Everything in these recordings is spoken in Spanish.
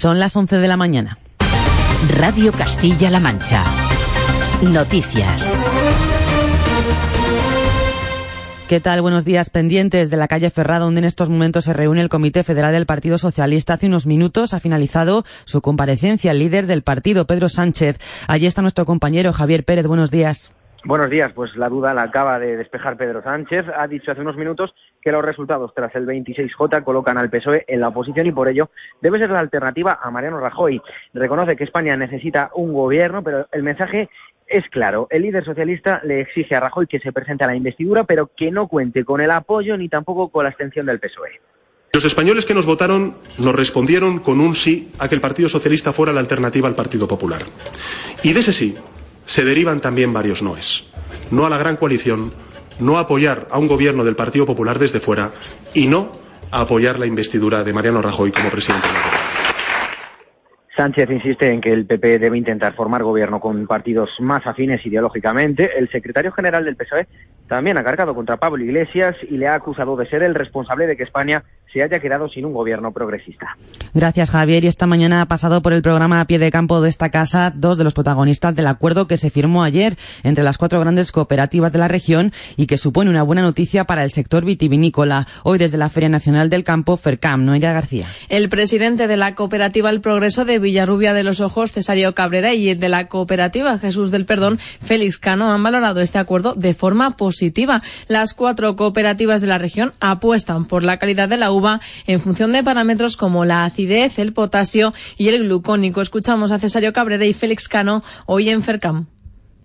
Son las 11 de la mañana. Radio Castilla-La Mancha. Noticias. ¿Qué tal? Buenos días. Pendientes de la calle Ferrada, donde en estos momentos se reúne el Comité Federal del Partido Socialista. Hace unos minutos ha finalizado su comparecencia el líder del partido, Pedro Sánchez. Allí está nuestro compañero Javier Pérez. Buenos días. Buenos días. Pues la duda la acaba de despejar Pedro Sánchez. Ha dicho hace unos minutos que los resultados tras el 26J colocan al PSOE en la oposición y por ello debe ser la alternativa a Mariano Rajoy. Reconoce que España necesita un gobierno, pero el mensaje es claro. El líder socialista le exige a Rajoy que se presente a la investidura, pero que no cuente con el apoyo ni tampoco con la abstención del PSOE. Los españoles que nos votaron nos respondieron con un sí a que el Partido Socialista fuera la alternativa al Partido Popular. Y de ese sí se derivan también varios noes. No a la gran coalición, no a apoyar a un gobierno del Partido Popular desde fuera y no a apoyar la investidura de Mariano Rajoy como presidente de la Sánchez insiste en que el PP debe intentar formar gobierno con partidos más afines ideológicamente. El secretario general del PSOE también ha cargado contra Pablo Iglesias y le ha acusado de ser el responsable de que España se haya quedado sin un gobierno progresista. Gracias, Javier. Y esta mañana ha pasado por el programa a pie de campo de esta casa dos de los protagonistas del acuerdo que se firmó ayer entre las cuatro grandes cooperativas de la región y que supone una buena noticia para el sector vitivinícola. Hoy desde la Feria Nacional del Campo, FERCAM, Noelia García. El presidente de la cooperativa El Progreso de Villarrubia de los Ojos, Cesario Cabrera, y el de la cooperativa Jesús del Perdón, Félix Cano, han valorado este acuerdo de forma positiva. Las cuatro cooperativas de la región apuestan por la calidad de la uva en función de parámetros como la acidez, el potasio y el glucónico. Escuchamos a Cesario Cabrera y Félix Cano hoy en FERCAM.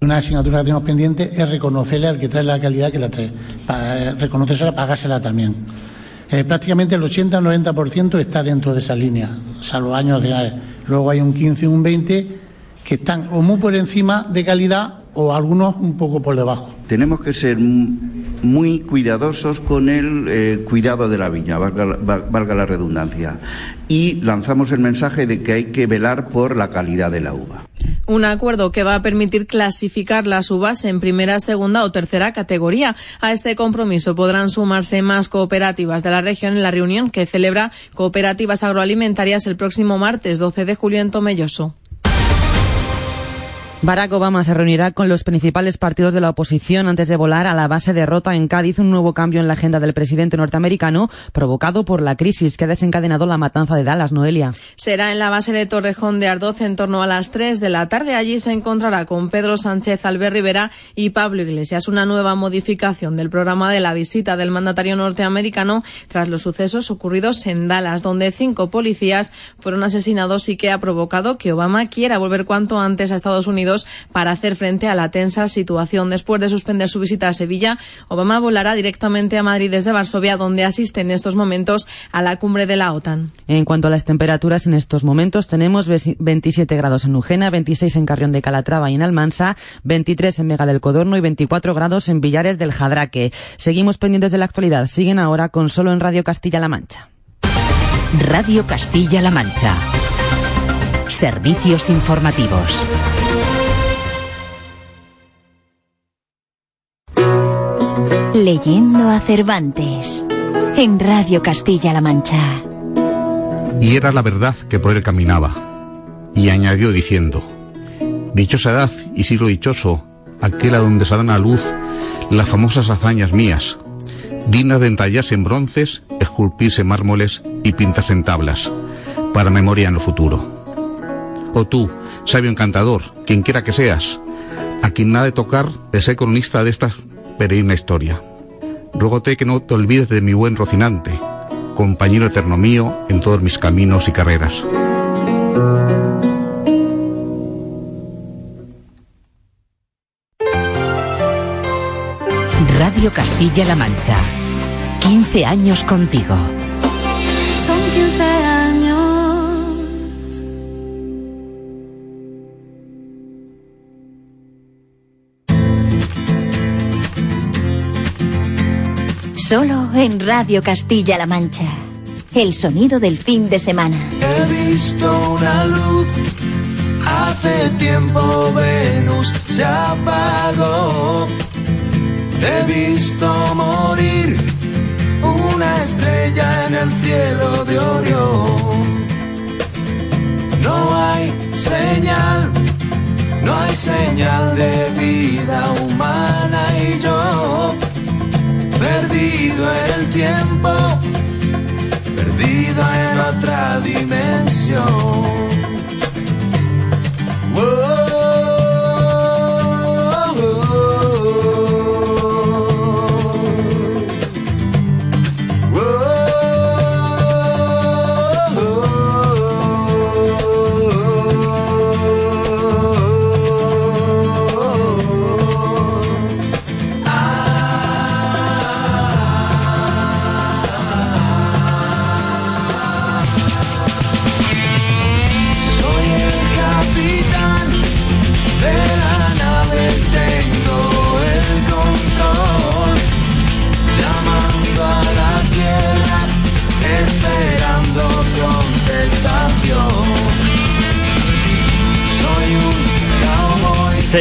Una asignatura que tenemos pendiente es reconocerle al que trae la calidad que la trae, para reconocérsela, pagársela también. Eh, prácticamente el 80 o 90% está dentro de esa línea, salvo años de. Luego hay un 15 o un 20 que están o muy por encima de calidad o algunos un poco por debajo. Tenemos que ser muy cuidadosos con el eh, cuidado de la viña, valga, la redundancia, y lanzamos el mensaje de que hay que velar por la calidad de la uva. Un acuerdo que va a permitir clasificar las uvas en primera, segunda o tercera categoría. A este compromiso podrán sumarse más cooperativas de la región en la reunión que celebra Cooperativas Agroalimentarias el próximo martes 12 de julio en Tomelloso. Barack Obama se reunirá con los principales partidos de la oposición antes de volar a la base de Rota en Cádiz, un nuevo cambio en la agenda del presidente norteamericano provocado por la crisis que ha desencadenado la matanza de Dallas, Noelia. Será en la base de Torrejón de Ardoz en torno a las 3 de la tarde. Allí se encontrará con Pedro Sánchez, Albert Rivera y Pablo Iglesias. Una nueva modificación del programa de la visita del mandatario norteamericano tras los sucesos ocurridos en Dallas, donde cinco policías fueron asesinados y que ha provocado que Obama quiera volver cuanto antes a Estados Unidos para hacer frente a la tensa situación. Después de suspender su visita a Sevilla, Obama volará directamente a Madrid desde Varsovia, donde asiste en estos momentos a la cumbre de la OTAN. En cuanto a las temperaturas, en estos momentos tenemos 27 grados en Ujena, 26 en Carrión de Calatrava y en Almansa, 23 en Mega del Codorno y 24 grados en Villares del Jadraque. Seguimos pendientes de la actualidad. Siguen ahora con Solo en Radio Castilla-La Mancha. Radio Castilla-La Mancha. Servicios informativos. Leyendo a Cervantes en Radio Castilla-La Mancha. Y era la verdad que por él caminaba. Y añadió diciendo, Dichosa edad y siglo dichoso, aquel a donde se dan a luz las famosas hazañas mías, dignas de entallarse en bronces, esculpirse en mármoles y pintarse en tablas, para memoria en lo futuro. O tú, sabio encantador, quien quiera que seas, a quien nada de tocar de ser cronista de esta peregrina historia. Ruégote que no te olvides de mi buen Rocinante, compañero eterno mío en todos mis caminos y carreras. Radio Castilla-La Mancha. 15 años contigo. Solo en Radio Castilla-La Mancha. El sonido del fin de semana. He visto una luz. Hace tiempo Venus se apagó. He visto morir una estrella en el cielo de Orión. No hay señal, no hay señal de vida humana y yo, perdido en el tiempo, perdido en otra dimensión.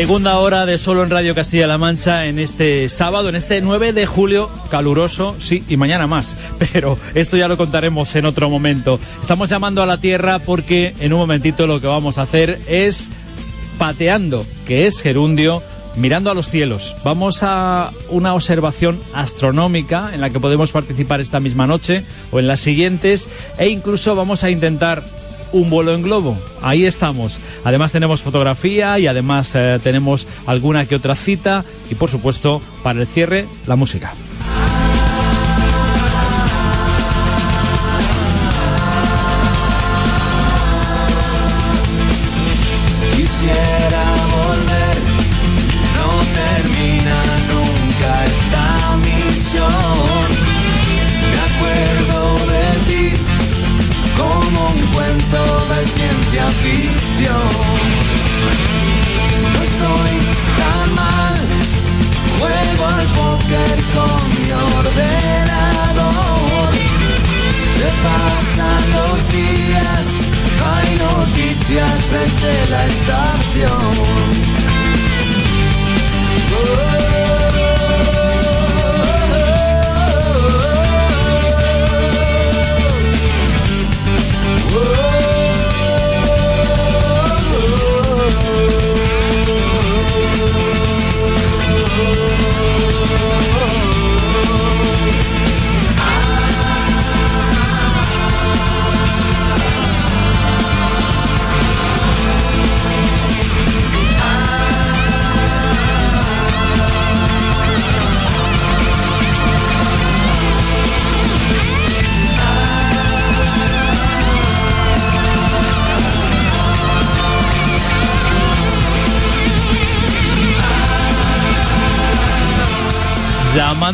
Segunda hora de solo en Radio Castilla-La Mancha en este sábado, en este 9 de julio, caluroso, sí, y mañana más, pero esto ya lo contaremos en otro momento. Estamos llamando a la Tierra porque en un momentito lo que vamos a hacer es pateando, que es gerundio, mirando a los cielos. Vamos a una observación astronómica en la que podemos participar esta misma noche o en las siguientes e incluso vamos a intentar un vuelo en globo. Ahí estamos. Además tenemos fotografía y además eh, tenemos alguna que otra cita y por supuesto para el cierre la música. Desde la estación.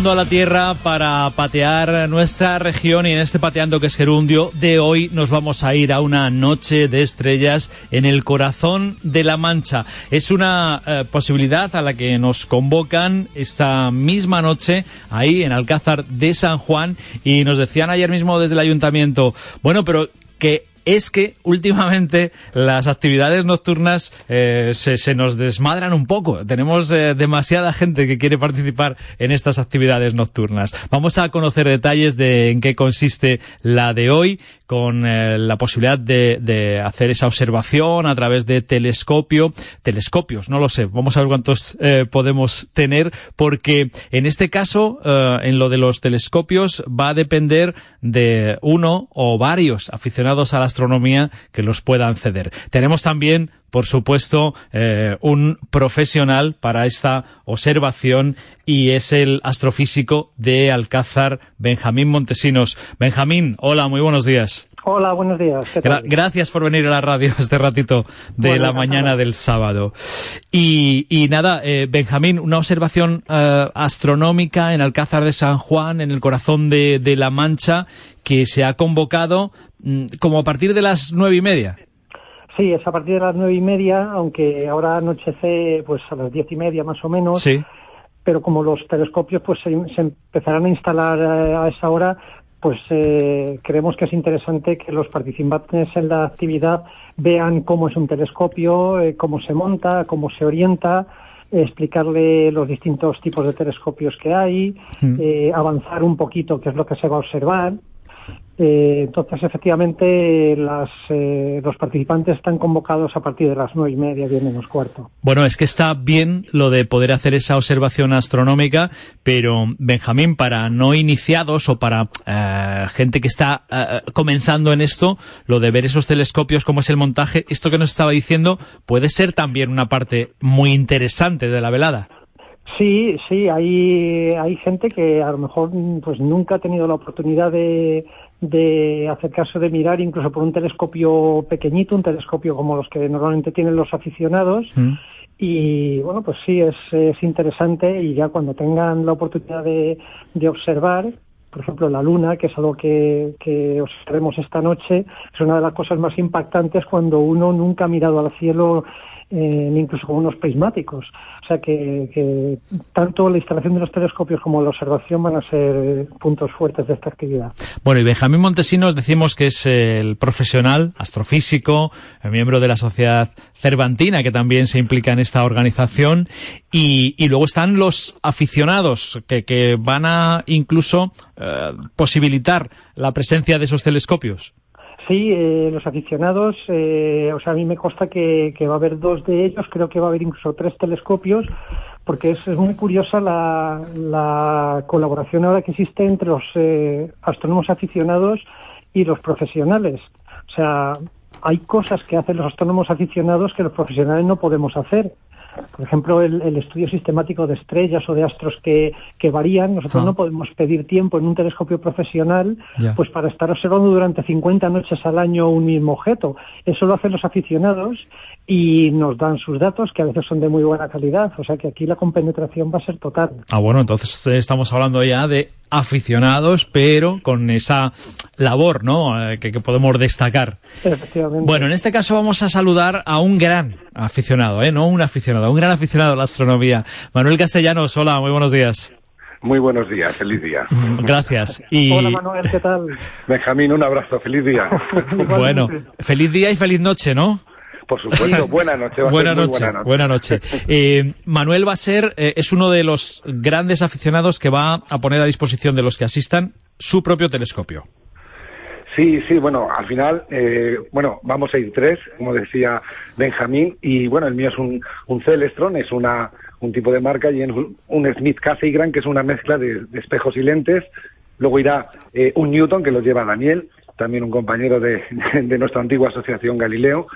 A la tierra para patear nuestra región y en este pateando que es gerundio de hoy nos vamos a ir a una noche de estrellas en el corazón de la Mancha. Es una eh, posibilidad a la que nos convocan esta misma noche ahí en Alcázar de San Juan y nos decían ayer mismo desde el ayuntamiento, bueno, pero que es que últimamente las actividades nocturnas eh, se, nos desmadran un poco. Tenemos eh, demasiada gente que quiere participar en estas actividades nocturnas. Vamos a conocer detalles de en qué consiste la de hoy con eh, la posibilidad de, hacer esa observación a través de telescopio, telescopios, no lo sé, vamos a ver cuántos podemos tener, porque en este caso, en lo de los telescopios, va a depender de uno o varios aficionados a la astronomía que los puedan ceder. Tenemos también, por supuesto, eh, un profesional para esta observación y es el astrofísico de Alcázar, Benjamín Montesinos. Benjamín, hola, muy buenos días. Hola, buenos días. gracias por venir a la radio este ratito de la mañana del sábado. Y, nada, eh, Benjamín, una observación eh, astronómica en Alcázar de San Juan, en el corazón de, de La Mancha, que se ha convocado Mm, como a partir de las nueve y media. Sí, es a partir de las nueve y media, aunque ahora anochece pues a las diez y media más o menos. Sí. Pero como los telescopios pues se, empezarán a instalar eh, a esa hora, pues eh, creemos que es interesante que los participantes en la actividad vean cómo es un telescopio, eh, cómo se monta, cómo se orienta, explicarle los distintos tipos de telescopios que hay, mm. avanzar un poquito qué es lo que se va a observar Eh, entonces, efectivamente, las, eh, los participantes están convocados a partir de las nueve y media, diez menos cuarto. Bueno, es que está bien lo de poder hacer esa observación astronómica, pero Benjamín, para no iniciados o para eh, gente que está eh, comenzando en esto, lo de ver esos telescopios, cómo es el montaje, esto que nos estaba diciendo, puede ser también una parte muy interesante de la velada. Sí, sí, hay, hay gente que a lo mejor pues nunca ha tenido la oportunidad de, de acercarse de mirar incluso por un telescopio pequeñito, un telescopio como los que normalmente tienen los aficionados. Mm. Y bueno, pues sí, es, es interesante y ya cuando tengan la oportunidad de, de observar, por ejemplo, la luna, que es algo que, que observemos esta noche, es una de las cosas más impactantes cuando uno nunca ha mirado al cielo eh, incluso con unos prismáticos. O sea que, que, tanto la instalación de los telescopios como la observación van a ser puntos fuertes de esta actividad. Bueno, y Benjamín Montesinos decimos que es el profesional astrofísico, el miembro de la Sociedad Cervantina, que también se implica en esta organización, y, y luego están los aficionados, que, que van a incluso eh, posibilitar la presencia de esos telescopios. Sí, eh, los aficionados, eh, o sea, a mí me consta que, va a haber dos de ellos, creo que va a haber incluso tres telescopios, porque es, es muy curiosa la, la, colaboración ahora que existe entre los eh, astrónomos aficionados y los profesionales. O sea, hay cosas que hacen los astrónomos aficionados que los profesionales no podemos hacer. Por ejemplo, el, el, estudio sistemático de estrellas o de astros que, que varían. Nosotros ah. no podemos pedir tiempo en un telescopio profesional pues para estar observando durante 50 noches al año un mismo objeto. Eso lo hacen los aficionados y nos dan sus datos que a veces son de muy buena calidad. O sea que aquí la compenetración va a ser total. Ah, bueno, entonces eh, estamos hablando ya de aficionados, pero con esa labor, ¿no? Eh, que, que, podemos destacar. Efectivamente. Bueno, en este caso vamos a saludar a un gran aficionado, ¿eh? No un aficionado, un gran aficionado a la astronomía. Manuel Castellanos, hola, muy buenos días. Muy buenos días, feliz día. Gracias. Y... Hola Manuel, ¿qué tal? Benjamín, un abrazo, feliz día. bueno, feliz día y feliz noche, ¿no? Por supuesto, buena noche. buena, noche buena, noche buena noche, eh, Manuel va a ser, eh, es uno de los grandes aficionados que va a poner a disposición de los que asistan su propio telescopio. Sí, sí, bueno, al final, eh, bueno, vamos a ir tres, como decía Benjamín, y bueno, el mío es un, un Celestron, es una, un tipo de marca, y un, un Smith Cassegrain, que es una mezcla de, de, espejos y lentes. Luego irá eh, un Newton, que lo lleva Daniel, también un compañero de nuestra antigua asociación Galileo,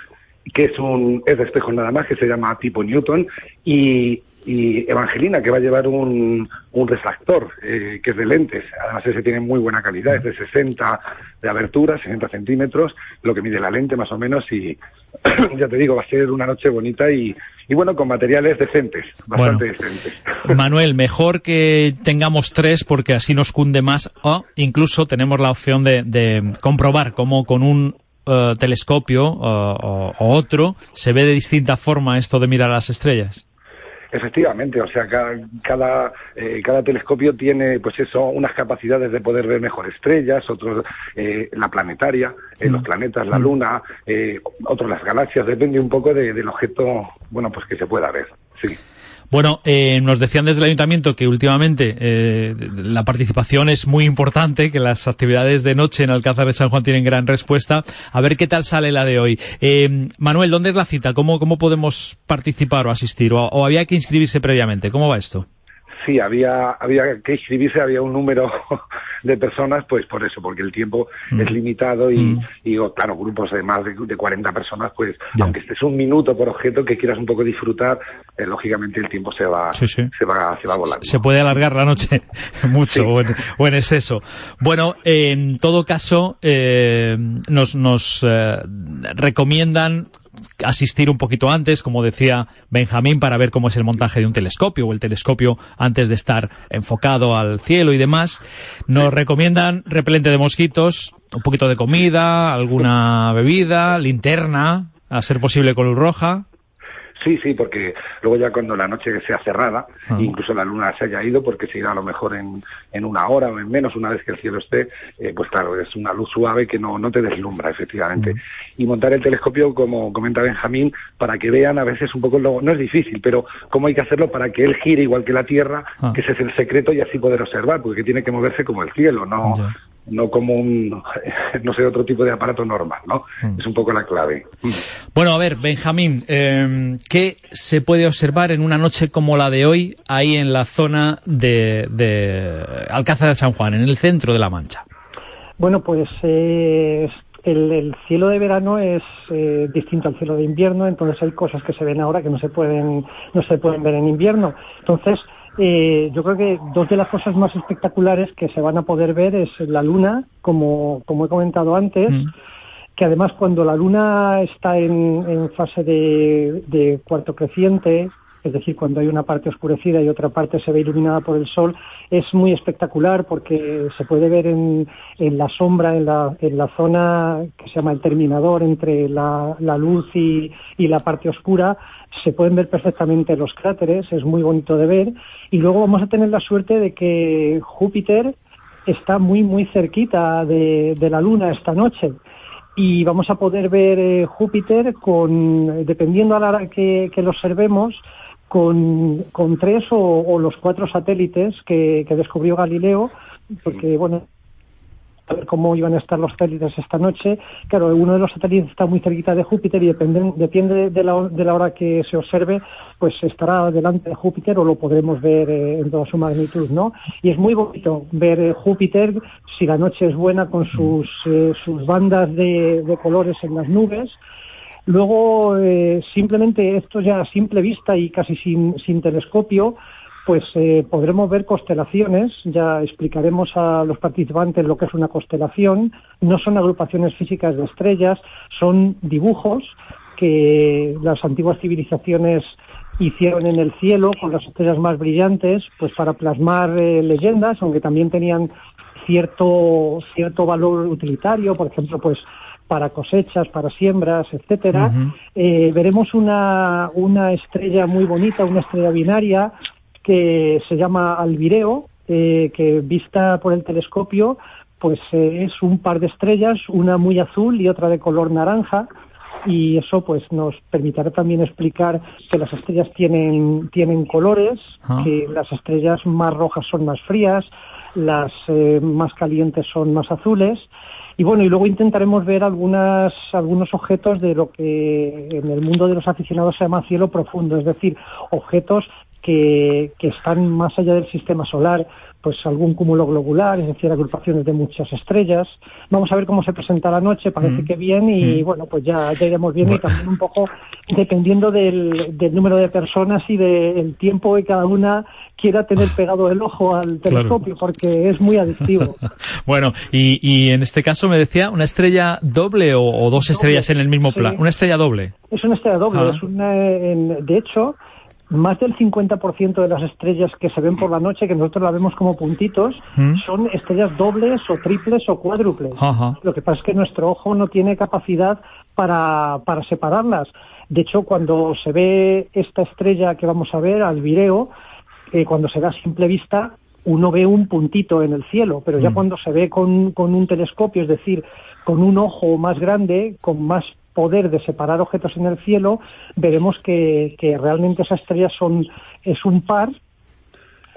que es un es de espejos nada más, que se llama tipo Newton, y, y Evangelina, que va a llevar un, un refractor, eh, que es de lentes. Además, ese tiene muy buena calidad, es de 60 de abertura, 60 centímetros, lo que mide la lente más o menos, y ya te digo, va a ser una noche bonita y, y bueno, con materiales decentes, bastante bueno, decentes. Manuel, mejor que tengamos tres porque así nos cunde más, o incluso tenemos la opción de, de comprobar cómo con un Uh, telescopio uh, o, o, otro, se ve de distinta forma esto de mirar a las estrellas. Efectivamente, o sea, cada, cada, eh, cada, telescopio tiene, pues eso, unas capacidades de poder ver mejor estrellas, otros eh, la planetaria, eh, los planetas, la Luna, otros las galaxias, depende un poco de, del objeto, bueno, pues que se pueda ver, sí. Bueno, eh, nos decían desde el ayuntamiento que últimamente eh, la participación es muy importante, que las actividades de noche en Alcázar de San Juan tienen gran respuesta. A ver qué tal sale la de hoy. Eh, Manuel, ¿dónde es la cita? ¿Cómo, cómo podemos participar o asistir? ¿O, ¿O había que inscribirse previamente? ¿Cómo va esto? Sí, había, había que inscribirse, había un número de personas, pues por eso, porque el tiempo mm. es limitado y, mm. y, claro, grupos de más de, de 40 personas, pues aunque estés un minuto por objeto que quieras un poco disfrutar, eh, lógicamente el tiempo se va, sí, sí. se va, se va volando. Se puede alargar la noche mucho sí. o, en, o, en, exceso. Bueno, eh, en todo caso, eh, nos, nos eh, recomiendan asistir un poquito antes, como decía Benjamín, para ver cómo es el montaje de un telescopio o el telescopio antes de estar enfocado al cielo y demás. Nos recomiendan repelente de mosquitos, un poquito de comida, alguna bebida, linterna, a ser posible con luz roja. Sí, sí, porque luego ya cuando la noche sea cerrada, ah. incluso la luna se haya ido, porque se irá a lo mejor en, en una hora o en menos, una vez que el cielo esté, eh, pues claro, es una luz suave que no, no te deslumbra, efectivamente. Y montar el telescopio, como comenta Benjamín, para que vean a veces un poco, lo, no es difícil, pero cómo hay que hacerlo para que él gire igual que la Tierra, ah. que ese es el secreto y así poder observar, porque tiene que moverse como el cielo, no, no como un, no sé, otro tipo de aparato normal, ¿no? Mm. Es un poco la clave. Bueno, a ver, Benjamín, eh, ¿qué se puede observar en una noche como la de hoy ahí en la zona de, de Alcázar de San Juan, en el centro de La Mancha? Bueno, pues eh, el, el cielo de verano es eh, distinto al cielo de invierno, entonces hay cosas que se ven ahora que no se pueden, no se pueden ver en invierno. Entonces, eh, yo creo que dos de las cosas más espectaculares que se van a poder ver es la luna, como, como he comentado antes, que además cuando la luna está en, en fase de, de cuarto creciente, es decir, cuando hay una parte oscurecida y otra parte se ve iluminada por el sol, es muy espectacular porque se puede ver en, en la sombra, en la, zona que se llama el terminador entre la, la luz y, y la parte oscura, se pueden ver perfectamente los cráteres, es muy bonito de ver. Y luego vamos a tener la suerte de que Júpiter está muy, muy cerquita de, de la Luna esta noche y vamos a poder ver eh, Júpiter con, dependiendo a la hora que, que lo observemos, con, con tres o, o los cuatro satélites que, que descubrió Galileo, porque bueno, a ver cómo iban a estar los satélites esta noche. Claro, uno de los satélites está muy cerquita de Júpiter y depende, depende de, la, de la hora que se observe, pues estará delante de Júpiter o lo podremos ver eh, en toda su magnitud, ¿no? Y es muy bonito ver eh, Júpiter, si la noche es buena, con sus, eh, sus bandas de, de colores en las nubes. Luego, eh, simplemente esto ya a simple vista y casi sin, sin telescopio, pues eh, podremos ver constelaciones. Ya explicaremos a los participantes lo que es una constelación. No son agrupaciones físicas de estrellas, son dibujos que las antiguas civilizaciones hicieron en el cielo con las estrellas más brillantes, pues para plasmar eh, leyendas, aunque también tenían cierto cierto valor utilitario, por ejemplo, pues para cosechas, para siembras, etcétera. Eh, veremos una, una estrella muy bonita, una estrella binaria que se llama Albireo, eh, que vista por el telescopio, pues eh, es un par de estrellas, una muy azul y otra de color naranja, y eso pues nos permitirá también explicar que las estrellas tienen, tienen colores, Ah. que las estrellas más rojas son más frías, las eh, más calientes son más azules. Y bueno, y luego intentaremos ver algunas, algunos objetos de lo que en el mundo de los aficionados se llama cielo profundo, es decir, objetos que, que están más allá del sistema solar, pues algún cúmulo globular, es decir, agrupaciones de muchas estrellas. Vamos a ver cómo se presenta la noche, parece Mm. que bien, y Mm. bueno, pues ya, ya iremos viendo y también un poco dependiendo del, del número de personas y del tiempo que cada una quiera tener pegado el ojo al telescopio, porque es muy adictivo. Bueno, y, y en este caso me decía una estrella doble o, o dos estrellas en el mismo sí. plan. Una estrella doble. Es una estrella doble. Ah. Es una, en- de hecho, más del 50% de las estrellas que se ven por la noche, que nosotros la vemos como puntitos, ¿Mm? son estrellas dobles o triples o cuádruples. Ajá. Lo que pasa es que nuestro ojo no tiene capacidad para, para separarlas. De hecho, cuando se ve esta estrella que vamos a ver, Albireo, eh, cuando se da a simple vista, uno ve un puntito en el cielo, pero ya Mm. cuando se ve con, con un telescopio, es decir, con un ojo más grande, con más poder de separar objetos en el cielo, veremos que, que realmente esas estrellas son, es un par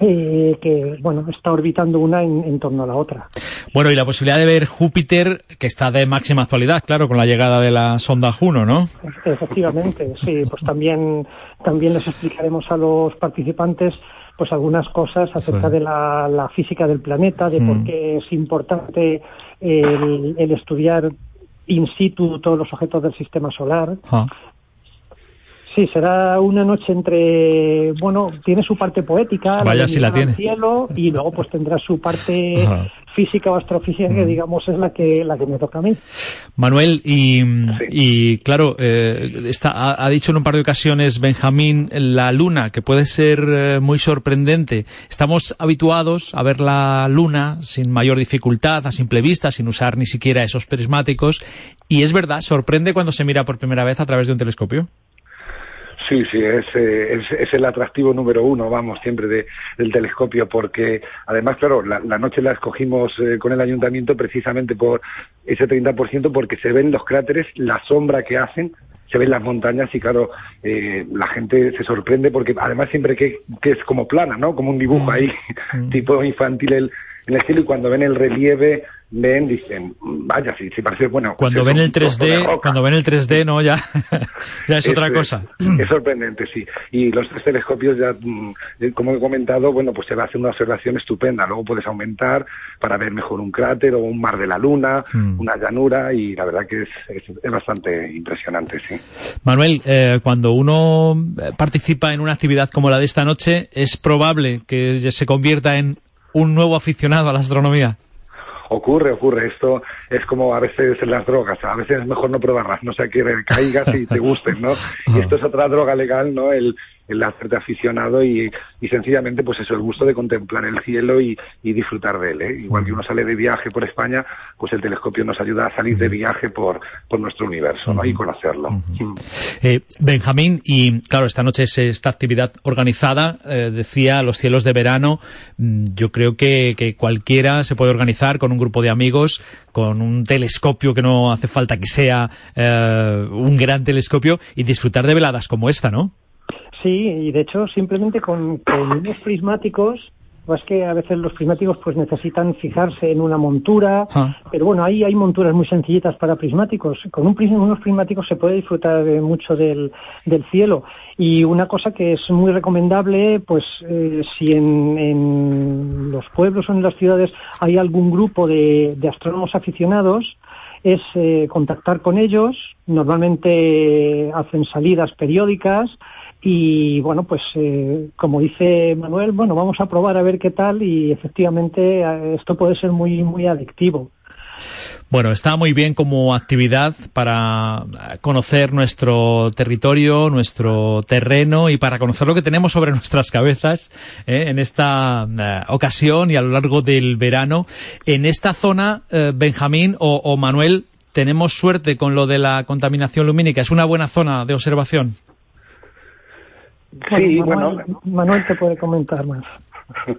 eh, que, bueno, está orbitando una en, en torno a la otra. Bueno, y la posibilidad de ver Júpiter, que está de máxima actualidad, claro, con la llegada de la sonda Juno, ¿no? Efectivamente, sí, pues también, también les explicaremos a los participantes pues algunas cosas acerca Sí. de la, la física del planeta, de Mm. por qué es importante el, el estudiar in situ todos los objetos del sistema solar. Ah. Sí, será una noche entre, bueno, tiene su parte poética, Vaya si la tiene. cielo, y luego pues tendrá su parte Ajá. física o astrofísica que digamos es la que la que me toca a mí. Manuel, y, y claro, eh, está, ha, ha dicho en un par de ocasiones Benjamín la luna, que puede ser eh, muy sorprendente. Estamos habituados a ver la luna sin mayor dificultad, a simple vista, sin usar ni siquiera esos prismáticos. Y es verdad, sorprende cuando se mira por primera vez a través de un telescopio. Sí, sí, es, eh, es, es el atractivo número uno, vamos, siempre de, del telescopio, porque además, claro, la, la noche la escogimos eh, con el ayuntamiento precisamente por ese 30%, porque se ven los cráteres, la sombra que hacen, se ven las montañas y, claro, eh, la gente se sorprende porque además siempre que, que es como plana, ¿no? Como un dibujo ahí, tipo infantil el, en el cielo y cuando ven el relieve ven, dicen, vaya, si, si parece bueno. Cuando pues ven es el un trozo de 3D, roca. cuando ven el 3D, no, ya, ya es otra cosa. Es sorprendente, sí. Y los tres telescopios ya, mm, como he comentado, bueno, pues se va a hacer una observación estupenda. Luego puedes aumentar para ver mejor un cráter o un mar de la luna, Mm. una llanura y la verdad que es, es, es bastante impresionante, sí. Manuel, eh, cuando uno eh, participa en una actividad como la de esta noche, es probable que se convierta en un nuevo aficionado a la astronomía. Ocurre, ocurre. Esto es como a veces las drogas. A veces es mejor no probarlas, no sea que caigas y te gusten, ¿no? Y esto es otra droga legal, ¿no? El, el hacerte aficionado y, y sencillamente, pues eso, el gusto de contemplar el cielo y, y disfrutar de él, ¿eh? Igual que uno sale de viaje por España, pues el telescopio nos ayuda a salir de viaje por, por nuestro universo, ¿no? Y conocerlo. Eh, Benjamín, y claro, esta noche es esta actividad organizada, eh, decía, los cielos de verano. Mm, Yo creo que, que cualquiera se puede organizar con un grupo de amigos, con un telescopio que no hace falta que sea eh, un gran telescopio y disfrutar de veladas como esta, ¿no? Sí, y de hecho simplemente con, con unos prismáticos, pues que a veces los prismáticos pues necesitan fijarse en una montura, Ah. pero bueno, ahí hay monturas muy sencillitas para prismáticos. Con un pris- unos prismáticos se puede disfrutar de mucho del, del cielo. Y una cosa que es muy recomendable, pues eh, si en, en los pueblos o en las ciudades hay algún grupo de, de astrónomos aficionados, es eh, contactar con ellos. Normalmente hacen salidas periódicas y bueno, pues eh, como dice Manuel, bueno, vamos a probar a ver qué tal y efectivamente esto puede ser muy muy adictivo. Bueno, está muy bien como actividad para conocer nuestro territorio, nuestro terreno y para conocer lo que tenemos sobre nuestras cabezas eh, en esta eh, ocasión y a lo largo del verano. En esta zona, eh, Benjamín o Manuel, tenemos suerte con lo de la contaminación lumínica. Es una buena zona de observación. Sí, Manuel, Manuel te puede comentar más.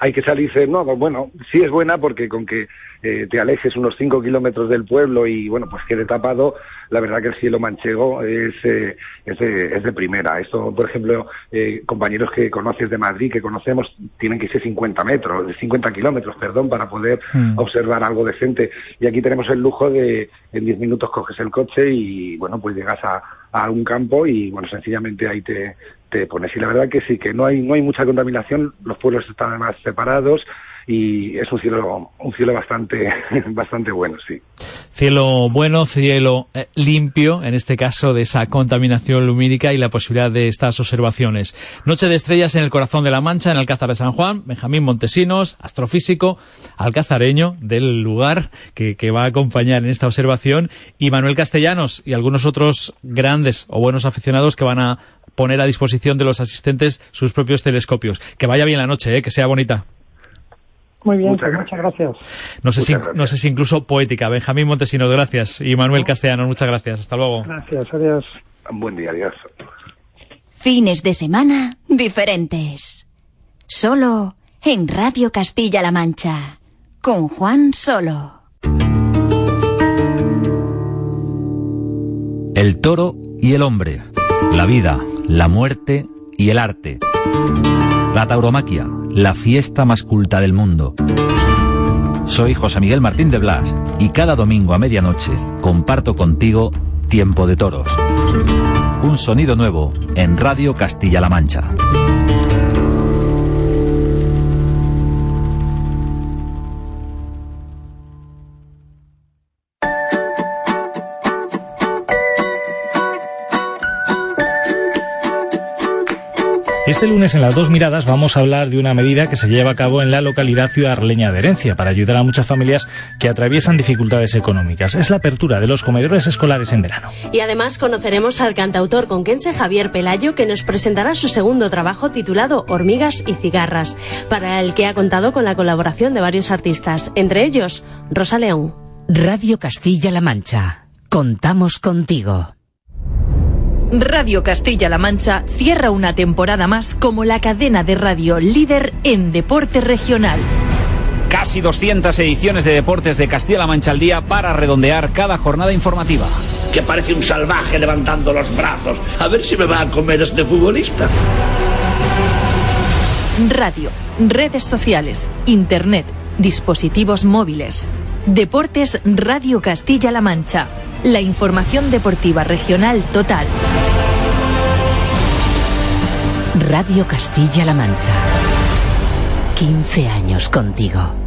hay que salirse, no, pues bueno, sí es buena porque con que eh, te alejes unos 5 kilómetros del pueblo y bueno, pues quede tapado, la verdad que el cielo manchego es, eh, es, de, es de primera. Esto, por ejemplo, eh, compañeros que conoces de Madrid, que conocemos, tienen que ser 50 metros, 50 kilómetros, perdón, para poder Hmm. observar algo decente. Y aquí tenemos el lujo de en 10 minutos coges el coche y bueno, pues llegas a, a un campo y bueno, sencillamente ahí te, te pones. Y la verdad que sí, que no hay, no hay mucha contaminación, los pueblos están además separados y es un cielo, un cielo bastante, bastante bueno, sí. Cielo bueno, cielo eh, limpio, en este caso de esa contaminación lumínica y la posibilidad de estas observaciones. Noche de estrellas en el corazón de la Mancha, en Alcázar de San Juan. Benjamín Montesinos, astrofísico, alcazareño del lugar que, que va a acompañar en esta observación. Y Manuel Castellanos y algunos otros grandes o buenos aficionados que van a poner a disposición de los asistentes sus propios telescopios. Que vaya bien la noche, eh, que sea bonita. Muy bien, Muchas pues muchas gracias. No sé, si, no sé si incluso poética. Benjamín Montesinos, gracias. Y Manuel Castellanos, muchas gracias. Hasta luego. Gracias, adiós. Buen día, adiós. Fines de semana diferentes. Solo en Radio Castilla-La Mancha. Con Juan Solo. El toro y el hombre. La vida, la muerte y el arte. La tauromaquia, la fiesta más culta del mundo. Soy José Miguel Martín de Blas y cada domingo a medianoche comparto contigo Tiempo de Toros. Un sonido nuevo en Radio Castilla-La Mancha. Este lunes en las dos miradas vamos a hablar de una medida que se lleva a cabo en la localidad ciudadraleña de Herencia para ayudar a muchas familias que atraviesan dificultades económicas. Es la apertura de los comedores escolares en verano. Y además conoceremos al cantautor conquense Javier Pelayo que nos presentará su segundo trabajo titulado Hormigas y cigarras, para el que ha contado con la colaboración de varios artistas, entre ellos Rosa León. Radio Castilla-La Mancha. Contamos contigo. Radio Castilla-La Mancha cierra una temporada más como la cadena de radio líder en deporte regional. Casi 200 ediciones de deportes de Castilla-La Mancha al día para redondear cada jornada informativa. Que parece un salvaje levantando los brazos. A ver si me va a comer este futbolista. Radio, redes sociales, internet, dispositivos móviles. Deportes Radio Castilla-La Mancha. La información deportiva regional total. Radio Castilla-La Mancha. 15 años contigo.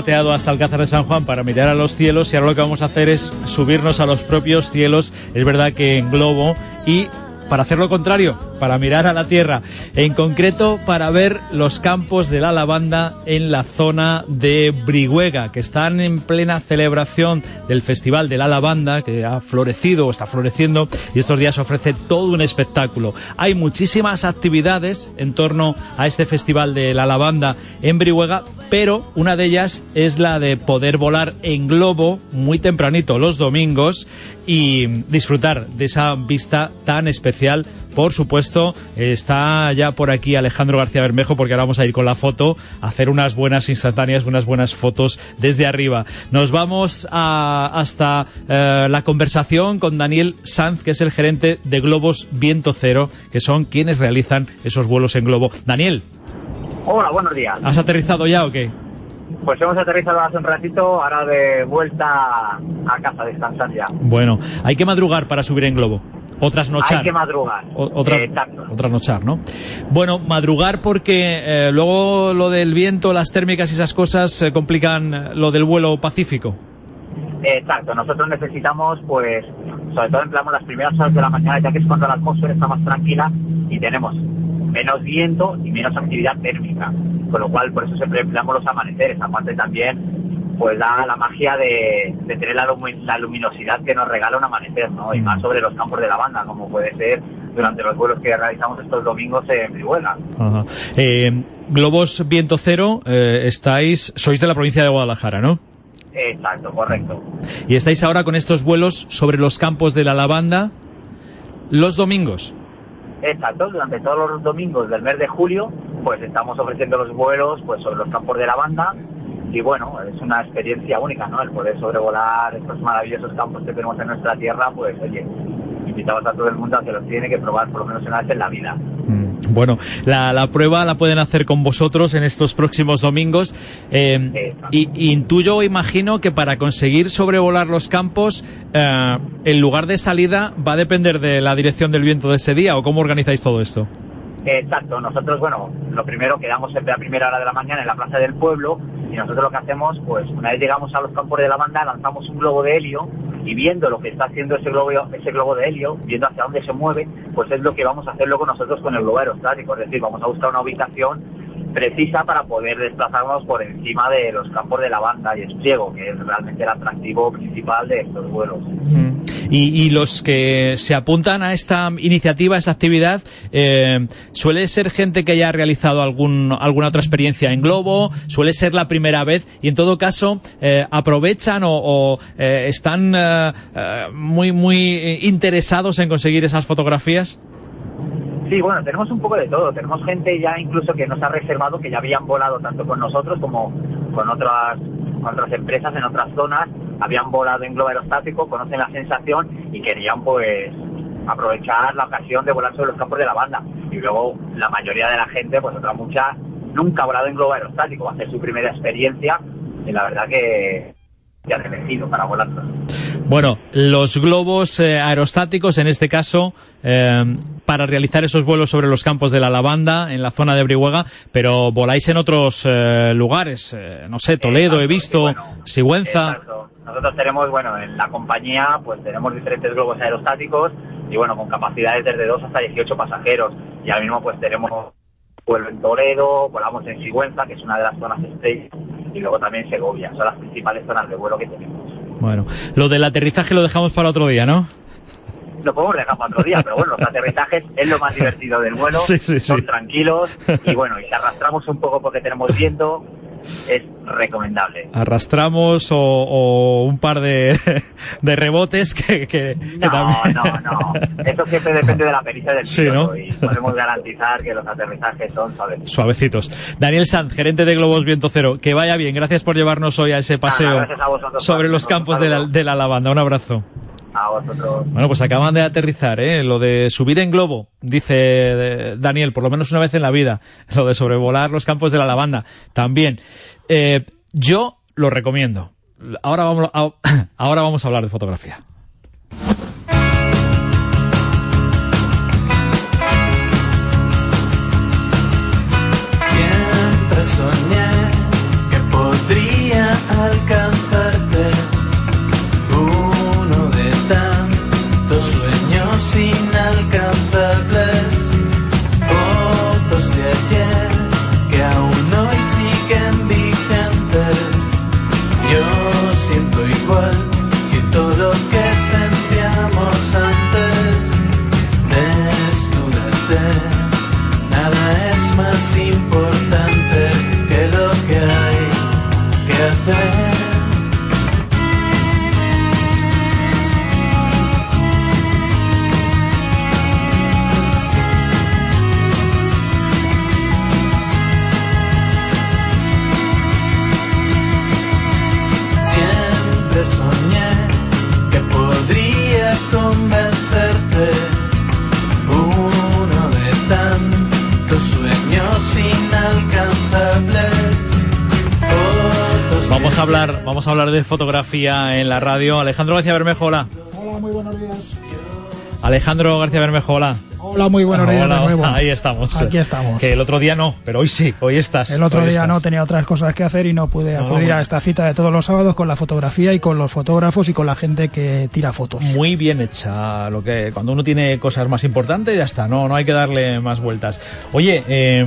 Pateado hasta Alcázar de San Juan para mirar a los cielos y ahora lo que vamos a hacer es subirnos a los propios cielos. Es verdad que en globo y para hacer lo contrario, para mirar a la tierra. En concreto, para ver los campos de la lavanda en la zona de Brihuega, que están en plena celebración del Festival de la Lavanda, que ha florecido o está floreciendo y estos días ofrece todo un espectáculo. Hay muchísimas actividades en torno a este Festival de la Lavanda en Brihuega, pero una de ellas es la de poder volar en globo muy tempranito los domingos y disfrutar de esa vista tan especial. Por supuesto, está ya por aquí Alejandro García Bermejo porque ahora vamos a ir con la foto a hacer unas buenas instantáneas, unas buenas fotos desde arriba. Nos vamos a- hasta eh, la conversación con Daniel Sanz, que es el gerente de Globos Viento Cero, que son quienes realizan esos vuelos en globo. Daniel, Hola, buenos días. ¿has aterrizado ya o qué? Pues hemos aterrizado hace un ratito, ahora de vuelta a casa, descansar ya. Bueno, hay que madrugar para subir en globo. O trasnochar. Hay que madrugar. O- otra, Eh, exacto. o trasnochar, ¿no? Bueno, madrugar porque eh, luego lo del viento, las térmicas y esas cosas eh, complican lo del vuelo pacífico. Exacto, nosotros necesitamos, pues, sobre todo empleamos las primeras horas de la mañana, ya que es cuando la atmósfera está más tranquila y tenemos menos viento y menos actividad térmica. Con lo cual, por eso siempre empleamos los amaneceres, aparte también, pues da la magia de, de tener la, lumi- la luminosidad que nos regala un amanecer, ¿no? Y más sobre los campos de la banda, como puede ser durante los vuelos que realizamos estos domingos en Brihuega. Ajá. Eh, Globos Viento Cero, eh, estáis, sois de la provincia de Guadalajara, ¿no? Exacto, correcto. Y estáis ahora con estos vuelos sobre los campos de la lavanda los domingos. Exacto, durante todos los domingos del mes de julio, pues estamos ofreciendo los vuelos pues sobre los campos de la banda y bueno, es una experiencia única, ¿no? El poder sobrevolar estos maravillosos campos que tenemos en nuestra tierra, pues oye, invitamos a todo el mundo a que los tiene que probar por lo menos una vez en la vida. Bueno, la, la prueba la pueden hacer con vosotros en estos próximos domingos. Eh, y, y intuyo o imagino que para conseguir sobrevolar los campos, eh, el lugar de salida va a depender de la dirección del viento de ese día o cómo organizáis todo esto. Exacto, nosotros, bueno, lo primero quedamos siempre a primera hora de la mañana en la plaza del pueblo y nosotros lo que hacemos, pues una vez llegamos a los campos de la banda, lanzamos un globo de helio y viendo lo que está haciendo ese globo, ese globo de helio, viendo hacia dónde se mueve, pues es lo que vamos a hacer luego nosotros con el globo aerostático, es decir, vamos a buscar una ubicación precisa para poder desplazarnos por encima de los campos de la banda y espliego, que es realmente el atractivo principal de estos vuelos. Y, y los que se apuntan a esta iniciativa, a esta actividad, eh, suele ser gente que haya realizado algún, alguna otra experiencia en globo, suele ser la primera vez y en todo caso eh, aprovechan o, o, eh, están eh, muy, muy interesados en conseguir esas fotografías. Sí, bueno, tenemos un poco de todo. Tenemos gente ya incluso que nos ha reservado, que ya habían volado tanto con nosotros como con otras, con otras empresas en otras zonas. Habían volado en globo aerostático, conocen la sensación y querían pues aprovechar la ocasión de volar sobre los campos de la banda. Y luego la mayoría de la gente, pues otra mucha, nunca ha volado en globo aerostático. Va a ser su primera experiencia y la verdad que ya elegido para volar. Bueno, los globos eh, aerostáticos, en este caso, eh, para realizar esos vuelos sobre los campos de la lavanda, en la zona de Brihuega, pero voláis en otros eh, lugares, eh, no sé, Toledo, he visto, Sigüenza. Exacto. Nosotros tenemos, bueno, en la compañía, pues tenemos diferentes globos aerostáticos y bueno, con capacidades desde 2 hasta 18 pasajeros. Y ahora mismo pues tenemos vuelo en Toledo, volamos en Sigüenza, que es una de las zonas estrellas, y luego también Segovia. Son las principales zonas de vuelo que tenemos. Bueno, lo del aterrizaje lo dejamos para otro día, ¿no? lo podemos dejar para otro día, pero bueno, los aterrizajes es lo más divertido del vuelo, Sí, sí, sí. son tranquilos y bueno, y si arrastramos un poco porque tenemos viento, es recomendable. Arrastramos o, o un par de, de rebotes que, que, que No, también... no, no. Eso siempre depende de la pericia del Sí, piloto ¿no? y podemos garantizar que los aterrizajes son. Suavecitos. Daniel Sanz, gerente de Globos Viento Cero. Que vaya bien. Gracias por llevarnos hoy a ese paseo gracias a vosotros, sobre los campos de la, de la lavanda. Un abrazo. A vosotros. Bueno, pues acaban de aterrizar, ¿eh? Lo de subir en globo, dice eh, Daniel, por lo menos una vez en la vida. Lo de sobrevolar los campos de la lavanda, también. Eh, yo lo recomiendo. Ahora vamos, a, ahora vamos a hablar de fotografía. Siempre soñé que podría alcanzarte sueños a hablar, vamos a hablar de fotografía en la radio. Alejandro García Bermejo, hola. Hola, muy buenos días. Alejandro García Bermejo, hola. Hola, muy buenos días Hola, de nuevo. Ahí estamos. Aquí estamos. Que el otro día no, pero hoy sí, hoy estás. El otro día estás. no tenía otras cosas que hacer y no pude No, acudir no, a esta cita de todos los sábados con la fotografía y con los fotógrafos y con la gente que tira fotos. Muy bien hecha, lo que cuando uno tiene cosas más importantes ya está, no, no hay que darle más vueltas. Oye, eh,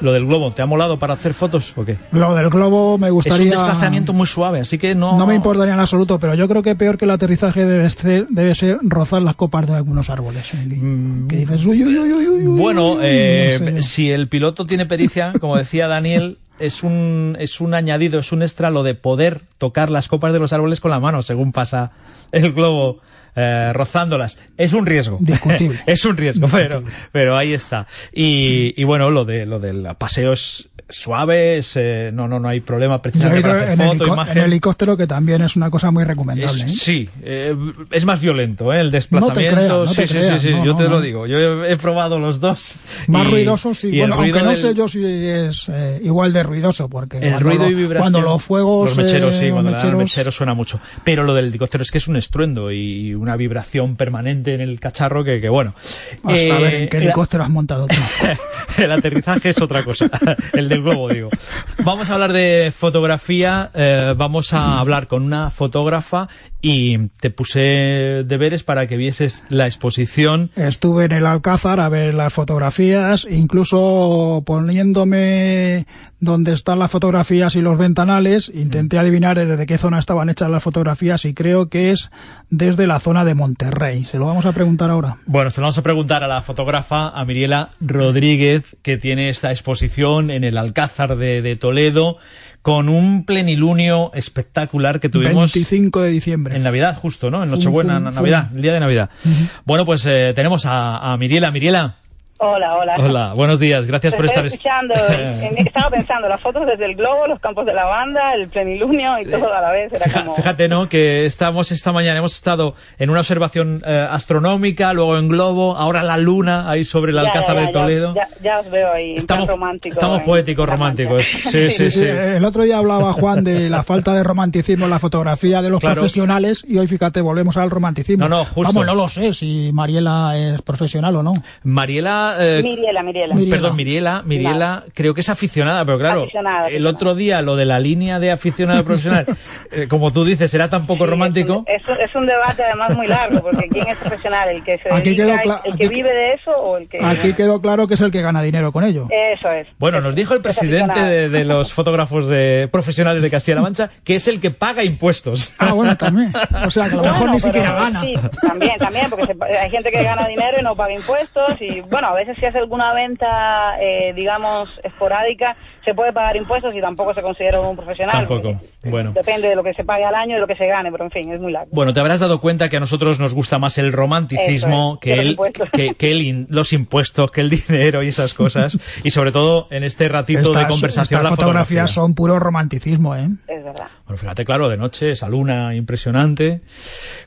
lo del globo, ¿te ha molado para hacer fotos o qué? Lo del globo me Es gustaría... un desplazamiento muy suave, así que no. No me importaría en absoluto, pero yo creo que peor que el aterrizaje debe ser, debe ser rozar las copas de algunos árboles. Mm. Que dices, uy, uy, uy, Bueno, eh, no sé. si el piloto tiene pericia, como decía Daniel, es un, es un añadido, es un extra lo de poder tocar las copas de los árboles con la mano según pasa el globo. Eh, rozándolas. Es un riesgo. Discutible. es un riesgo, pero, pero ahí está. Y, y bueno, lo de lo del paseo es suave, es, eh, no, no, no hay problema precisamente para hacer en, foto, en helicóptero, que también es una cosa muy recomendable. Es- ¿eh? sí, eh, es más violento, ¿eh? El No te desplazamiento. creas, no sí, te sí, creas, sí, sí, no, yo te lo digo. Yo he, he probado los dos. Más y- ruidoso, sí. y el Bueno, aunque no del- sé yo si es igual de ruidoso, porque El cuando ruido lo- y vibración. cuando los fuegos... Los mecheros, sí, cuando mecheros- mechero suena mucho. Pero lo del helicóptero es que es un estruendo y una vibración permanente en el cacharro que, que bueno. A saber Eh, en qué la- helicóptero has montado tú. el aterrizaje es otra cosa. El del globo, digo. Vamos a hablar de fotografía. eh, vamos a hablar con una fotógrafa y te puse deberes para que vieses la exposición. Estuve en el Alcázar a ver las fotografías, incluso poniéndome donde están las fotografías y los ventanales, intenté adivinar desde qué zona estaban hechas las fotografías y creo que es desde la zona de Monterrey. Se lo vamos a preguntar ahora. Bueno, se lo vamos a preguntar a la fotógrafa, a Miriela Rodríguez, que tiene esta exposición en el Alcázar de, de Toledo, con un plenilunio espectacular que tuvimos 25 de diciembre. en Navidad, justo, ¿no? En Nochebuena, fum, fum. Navidad, el día de Navidad. Bueno, pues eh, tenemos a, a Miriela. Miriela, Hola, hola. hola, buenos días, gracias Te por estoy estar... escuchando. estaba pensando las fotos desde el globo, los campos de lavanda, el plenilunio y todo a la vez. Era Fija- como... Fíjate, ¿no? Que estamos esta mañana, hemos estado en una observación eh, astronómica, luego en globo, ahora la luna ahí sobre el Ya, Alcázar ya, de Toledo. Ya, ya os veo ahí, Estamos- romántico. Estamos poéticos, en la románticos. Sí, sí, sí. El otro día hablaba Juan de la falta de romanticismo en la fotografía de los Claro. profesionales y hoy fíjate, volvemos al romanticismo. No, no, justo. Vamos, no lo sé si Mariela es profesional o no. Mariela Miriela... eh, Miriela, Miriela. Perdón, Miriela, Miriela creo que es aficionada, pero claro, Aficionada, el otro día lo de la línea de aficionado profesional, eh, como tú dices, era tan poco romántico. Es, un- es un debate además muy largo, porque ¿quién es profesional? ¿El que se Aquí dedica, quedó el que aquí- vive de eso o el que...? Aquí quedó claro que es el que gana dinero con ello. Eso es. Bueno, nos dijo el presidente de, de los fotógrafos de profesionales de Castilla-La Mancha que es el que paga impuestos. Ah, bueno, también. O sea, que a lo mejor Bueno, ni siquiera gana. Sí, también, también, porque se- hay gente que gana dinero y no paga impuestos y, bueno, a veces si hace alguna venta, eh, digamos, esporádica, se puede pagar impuestos y tampoco se considera un profesional. Tampoco. Bueno. Depende de lo que se pague al año y de lo que se gane, pero en fin, es muy largo. Bueno, te habrás dado cuenta que a nosotros nos gusta más el romanticismo es, que, el, impuestos. que, que el in- los impuestos, que el dinero y esas cosas. y sobre todo en este ratito de Estas- conversación estas la fotografía. fotografías son puro romanticismo, ¿eh? Es verdad. Bueno, fíjate, claro, de noche, esa luna impresionante.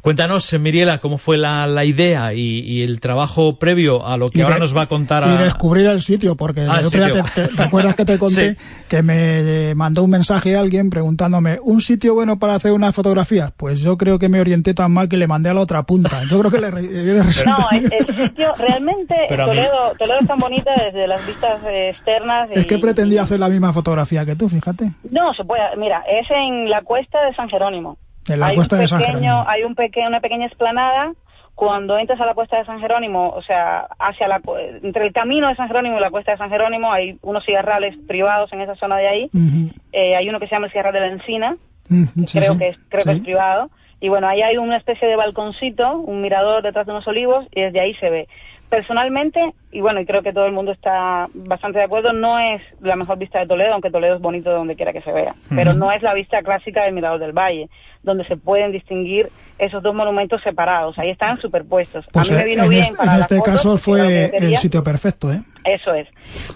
Cuéntanos, eh, Miriela, cómo fue la, la idea y, y el trabajo previo a lo que Y ahora de- nos va a contar Y a... descubrir el sitio, porque Ah, el otro día sitio. te, te- ¿recuerdas que te conté que me mandó un mensaje a alguien preguntándome un sitio bueno para hacer unas fotografías? Pues yo creo que me orienté tan mal que le mandé a la otra punta. Yo creo que le, re- le No, el, el sitio, realmente, Toledo, Toledo es tan bonita desde las vistas externas. Es que pretendía hacer la misma fotografía que tú, fíjate. No, se puede. Mira, es en la cuesta de San Jerónimo. En la hay cuesta un de San pequeño, Jerónimo. Hay un peque- una pequeña explanada. Cuando entras a la cuesta de San Jerónimo, o sea, hacia la, entre el camino de San Jerónimo y la cuesta de San Jerónimo, hay unos cigarrales privados en esa zona de ahí. Eh, hay uno que se llama el Cigarral de la Encina, sí, creo sí. que es creo que es privado. Y bueno ahí hay una especie de balconcito un mirador detrás de unos olivos y desde ahí se ve. Personalmente y bueno y creo que todo el mundo está bastante de acuerdo no es la mejor vista de Toledo aunque Toledo es bonito de donde quiera que se vea pero no es la vista clásica del mirador del valle donde se pueden distinguir esos dos monumentos separados ahí están superpuestos Pues a mí me vino en, bien este, para en este fotos, caso fue el sitio perfecto, ¿eh? Eso es.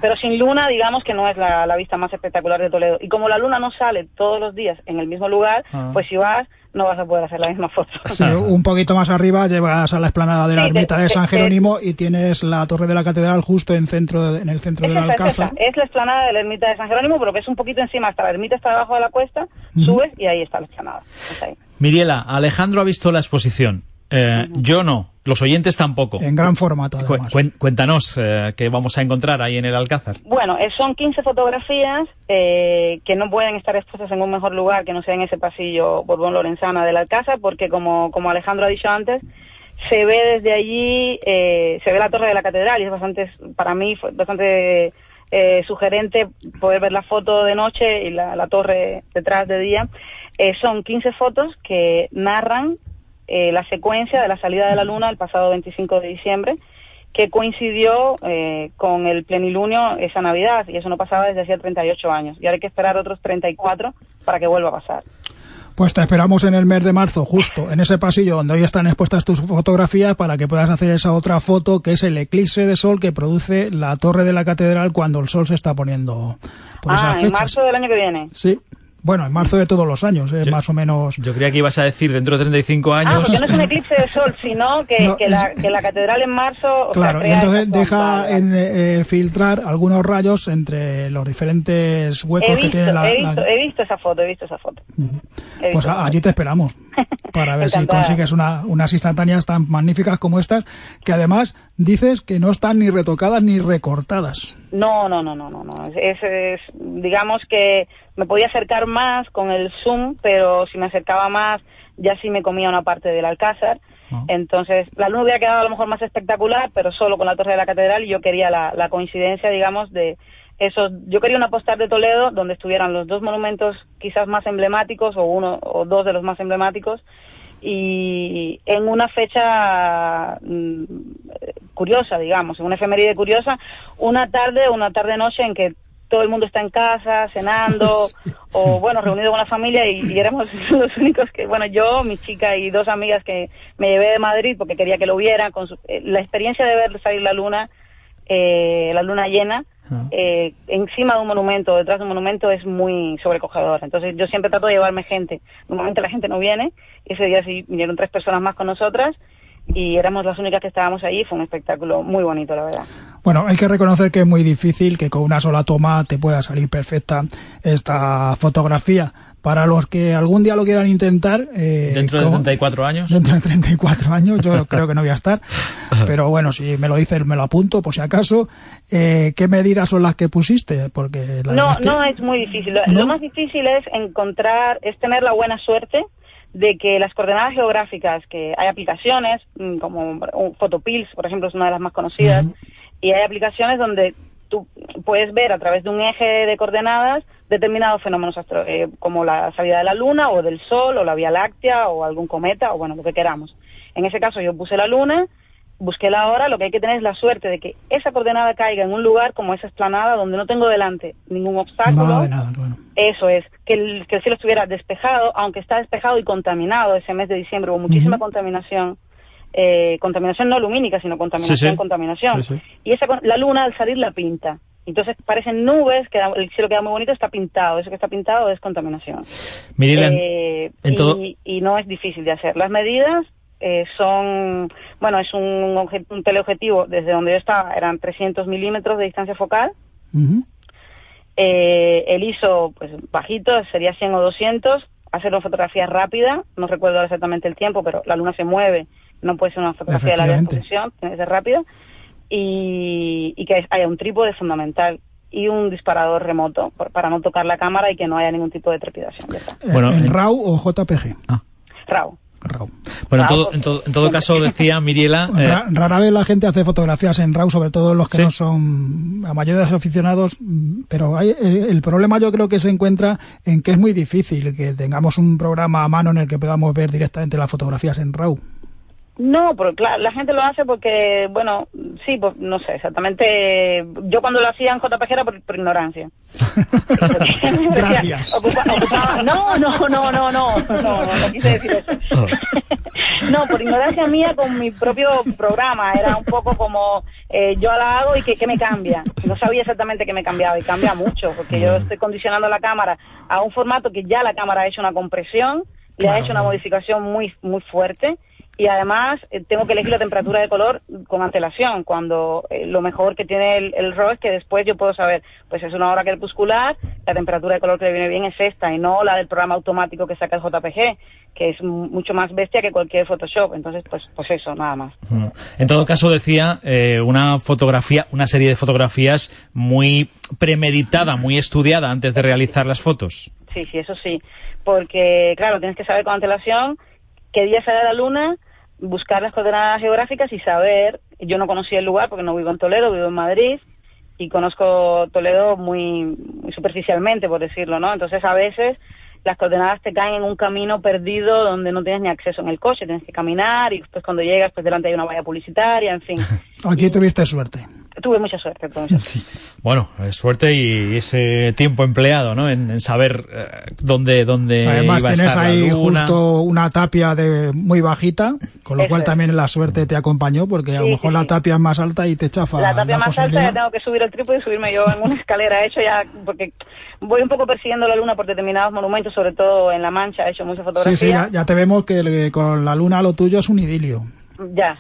Pero sin luna, digamos que no es la, la vista más espectacular de Toledo. Y como la luna no sale todos los días en el mismo lugar, Ah. pues si vas, no vas a poder hacer la misma foto. Sí, un poquito más arriba llegas a la explanada de la Sí, te- ermita de San te- Jerónimo y tienes la torre de la catedral justo en centro de- en el centro Es del es Alcázar. esa. Es la explanada de la ermita de San Jerónimo, pero que es un poquito encima, hasta la ermita está debajo de la cuesta, subes y ahí está la explanada. Está ahí. Miriela, Alejandro ha visto la exposición. Eh, Yo no, los oyentes tampoco. En gran formato, además. cuen- cuéntanos eh, qué vamos a encontrar ahí en el Alcázar. Bueno, eh, son 15 fotografías eh, que no pueden estar expuestas en un mejor lugar que no sea en ese pasillo Borbón-Lorenzana del Alcázar, porque como, como Alejandro ha dicho antes, se ve desde allí, eh, se ve la torre de la catedral y es bastante, para mí fue bastante eh, sugerente poder ver la foto de noche y la, la torre detrás de día. Eh, son 15 fotos que narran eh, la secuencia de la salida de la luna el pasado 25 de diciembre, que coincidió eh, con el plenilunio esa Navidad, y eso no pasaba desde hacía 38 años. Y ahora hay que esperar otros 34 para que vuelva a pasar. Pues te esperamos en el mes de marzo, justo en ese pasillo donde hoy están expuestas tus fotografías para que puedas hacer esa otra foto que es el eclipse de sol que produce la torre de la catedral cuando el sol se está poniendo por ah, esas en marzo del año que viene. Sí. Bueno, en marzo de todos los años, es más o menos. Yo creía que ibas a decir dentro de 35 Ah, años. porque no es un eclipse de sol, sino que, No, que, la, que la catedral en marzo... o sea, Claro, y entonces deja en, eh, filtrar algunos rayos entre los diferentes huecos He que tiene la. he, la- visto, he visto esa foto, he visto esa foto. Pues visto a- esa allí te esperamos para ver si consigues una, unas instantáneas tan magníficas como estas, que además dices que no están ni retocadas ni recortadas. No, no, no, no, no, no. Es- digamos que me podía acercar más con el zoom, pero si me acercaba más ya sí me comía una parte del alcázar. Entonces, la luna hubiera quedado a lo mejor más espectacular, pero solo con la torre de la catedral y yo quería la, la coincidencia, digamos, de esos. Yo quería una postal de Toledo donde estuvieran los dos monumentos quizás más emblemáticos o uno o dos de los más emblemáticos y en una fecha mm, curiosa, digamos, en una efeméride curiosa, una tarde o una tarde-noche en que todo el mundo está en casa, cenando, o bueno, reunido con la familia y, y éramos los únicos que, bueno, yo, mi chica y dos amigas que me llevé de Madrid porque quería que lo vieran, con su- eh, la experiencia de ver salir la luna, eh, la luna llena, eh, encima de un monumento, detrás de un monumento es muy sobrecogedor. Entonces yo siempre trato de llevarme gente. Normalmente la gente no viene, ese día sí vinieron tres personas más con nosotras y éramos las únicas que estábamos allí. Fue un espectáculo muy bonito, la verdad. Bueno, hay que reconocer que es muy difícil que con una sola toma te pueda salir perfecta esta fotografía. Para los que algún día lo quieran intentar... Eh, dentro de 34 años. Dentro de 34 años, yo creo que no voy a estar. Pero bueno, si me lo dices, me lo apunto por si acaso. Eh, ¿Qué medidas son las que pusiste? Porque la no, verdad es que- no es muy difícil. Lo más difícil es encontrar, es tener la buena suerte de que las coordenadas geográficas, que hay aplicaciones mm, como Photopills, por ejemplo, es una de las más conocidas, y hay aplicaciones donde tú puedes ver a través de un eje de coordenadas determinados fenómenos astro- eh, como la salida de la luna o del sol o la vía láctea o algún cometa o bueno, lo que queramos. En ese caso yo puse la luna, busqué la hora, lo que hay que tener es la suerte de que esa coordenada caiga en un lugar como esa esplanada donde no tengo delante ningún obstáculo. Nada nada, claro. Eso es, que el, que el cielo estuviera despejado, aunque está despejado y contaminado ese mes de diciembre, hubo muchísima contaminación. Eh, contaminación no lumínica, sino contaminación, Sí, sí. contaminación. Sí. Y esa, la luna al salir la pinta. Entonces parecen nubes, queda, el cielo queda muy bonito, está pintado. Eso que está pintado es contaminación. Mirela, Eh, en y, todo- y no es difícil de hacer. Las medidas eh, son, bueno, es un, obje- un teleobjetivo, desde donde yo estaba eran 300 milímetros de distancia focal. Eh, el ISO, pues bajito, sería 100 o 200. Hacer una fotografía rápida, no recuerdo exactamente el tiempo, pero la luna se mueve, no puede ser una fotografía de larga exposición, tiene que ser rápida. Y, y que haya un trípode fundamental y un disparador remoto por- para no tocar la cámara y que no haya ningún tipo de trepidación. Bueno, ¿En RAW o JPG? RAW. Bueno, en todo, en todo, en todo caso decía Miriela... eh, Ra- rara vez la gente hace fotografías en RAW, sobre todo los que Sí. no son la mayoría de los aficionados, mm, pero hay, el, el problema yo creo que se encuentra en que es muy difícil que tengamos un programa a mano en el que podamos ver directamente las fotografías en RAW. No, pero claro, la gente lo hace porque, bueno, sí, pues no sé, exactamente. Yo cuando lo hacía en JPG era por, por ignorancia. Gracias. Ocupa- ocupaba- no, no, no, no, no, no, no, no quise decir eso. No, por ignorancia mía con mi propio programa. Era un poco como eh, yo la hago y que, que me cambia. No sabía exactamente qué me cambiaba y cambia mucho porque yo estoy condicionando la cámara a un formato que ya la cámara ha hecho una compresión, le ha hecho una modificación muy, muy fuerte y además eh, tengo que elegir la temperatura de color con antelación, cuando eh, lo mejor que tiene el, el RAW es que después yo puedo saber, pues es una hora crepuscular, la temperatura de color que le viene bien es esta y no la del programa automático que saca el JPG, que es mu- mucho más bestia que cualquier Photoshop. Entonces, pues, pues eso, nada más. En todo caso, decía, eh, una fotografía, una serie de fotografías muy premeditada, muy estudiada antes de realizar las fotos. Sí, sí, eso sí. Porque, claro, tienes que saber con antelación qué día sale la luna, buscar las coordenadas geográficas y saber. Yo no conocía el lugar porque no vivo en Toledo, vivo en Madrid y conozco Toledo muy, muy superficialmente, por decirlo, ¿no? Entonces, a veces las coordenadas te caen en un camino perdido donde no tienes ni acceso en el coche, tienes que caminar y después cuando llegas, pues delante hay una valla publicitaria, en fin. Aquí tuviste suerte. Tuve mucha suerte, tuve mucha suerte. Bueno, es suerte y ese tiempo empleado, ¿no? En, en saber eh, dónde, dónde Además iba a tienes estar ahí la luna. justo una tapia de muy bajita, con lo Eso cual es. también la suerte te acompañó, porque a lo Sí, mejor sí, la sí. tapia es más alta y te chafa. La tapia más alta ya tengo que subir el trípode y subirme yo en una escalera. He hecho ya, porque voy un poco persiguiendo la luna por determinados monumentos, sobre todo en La Mancha, he hecho mucha Sí, fotografía. sí, ya, ya te vemos que el- con la luna lo tuyo es un idilio. Ya.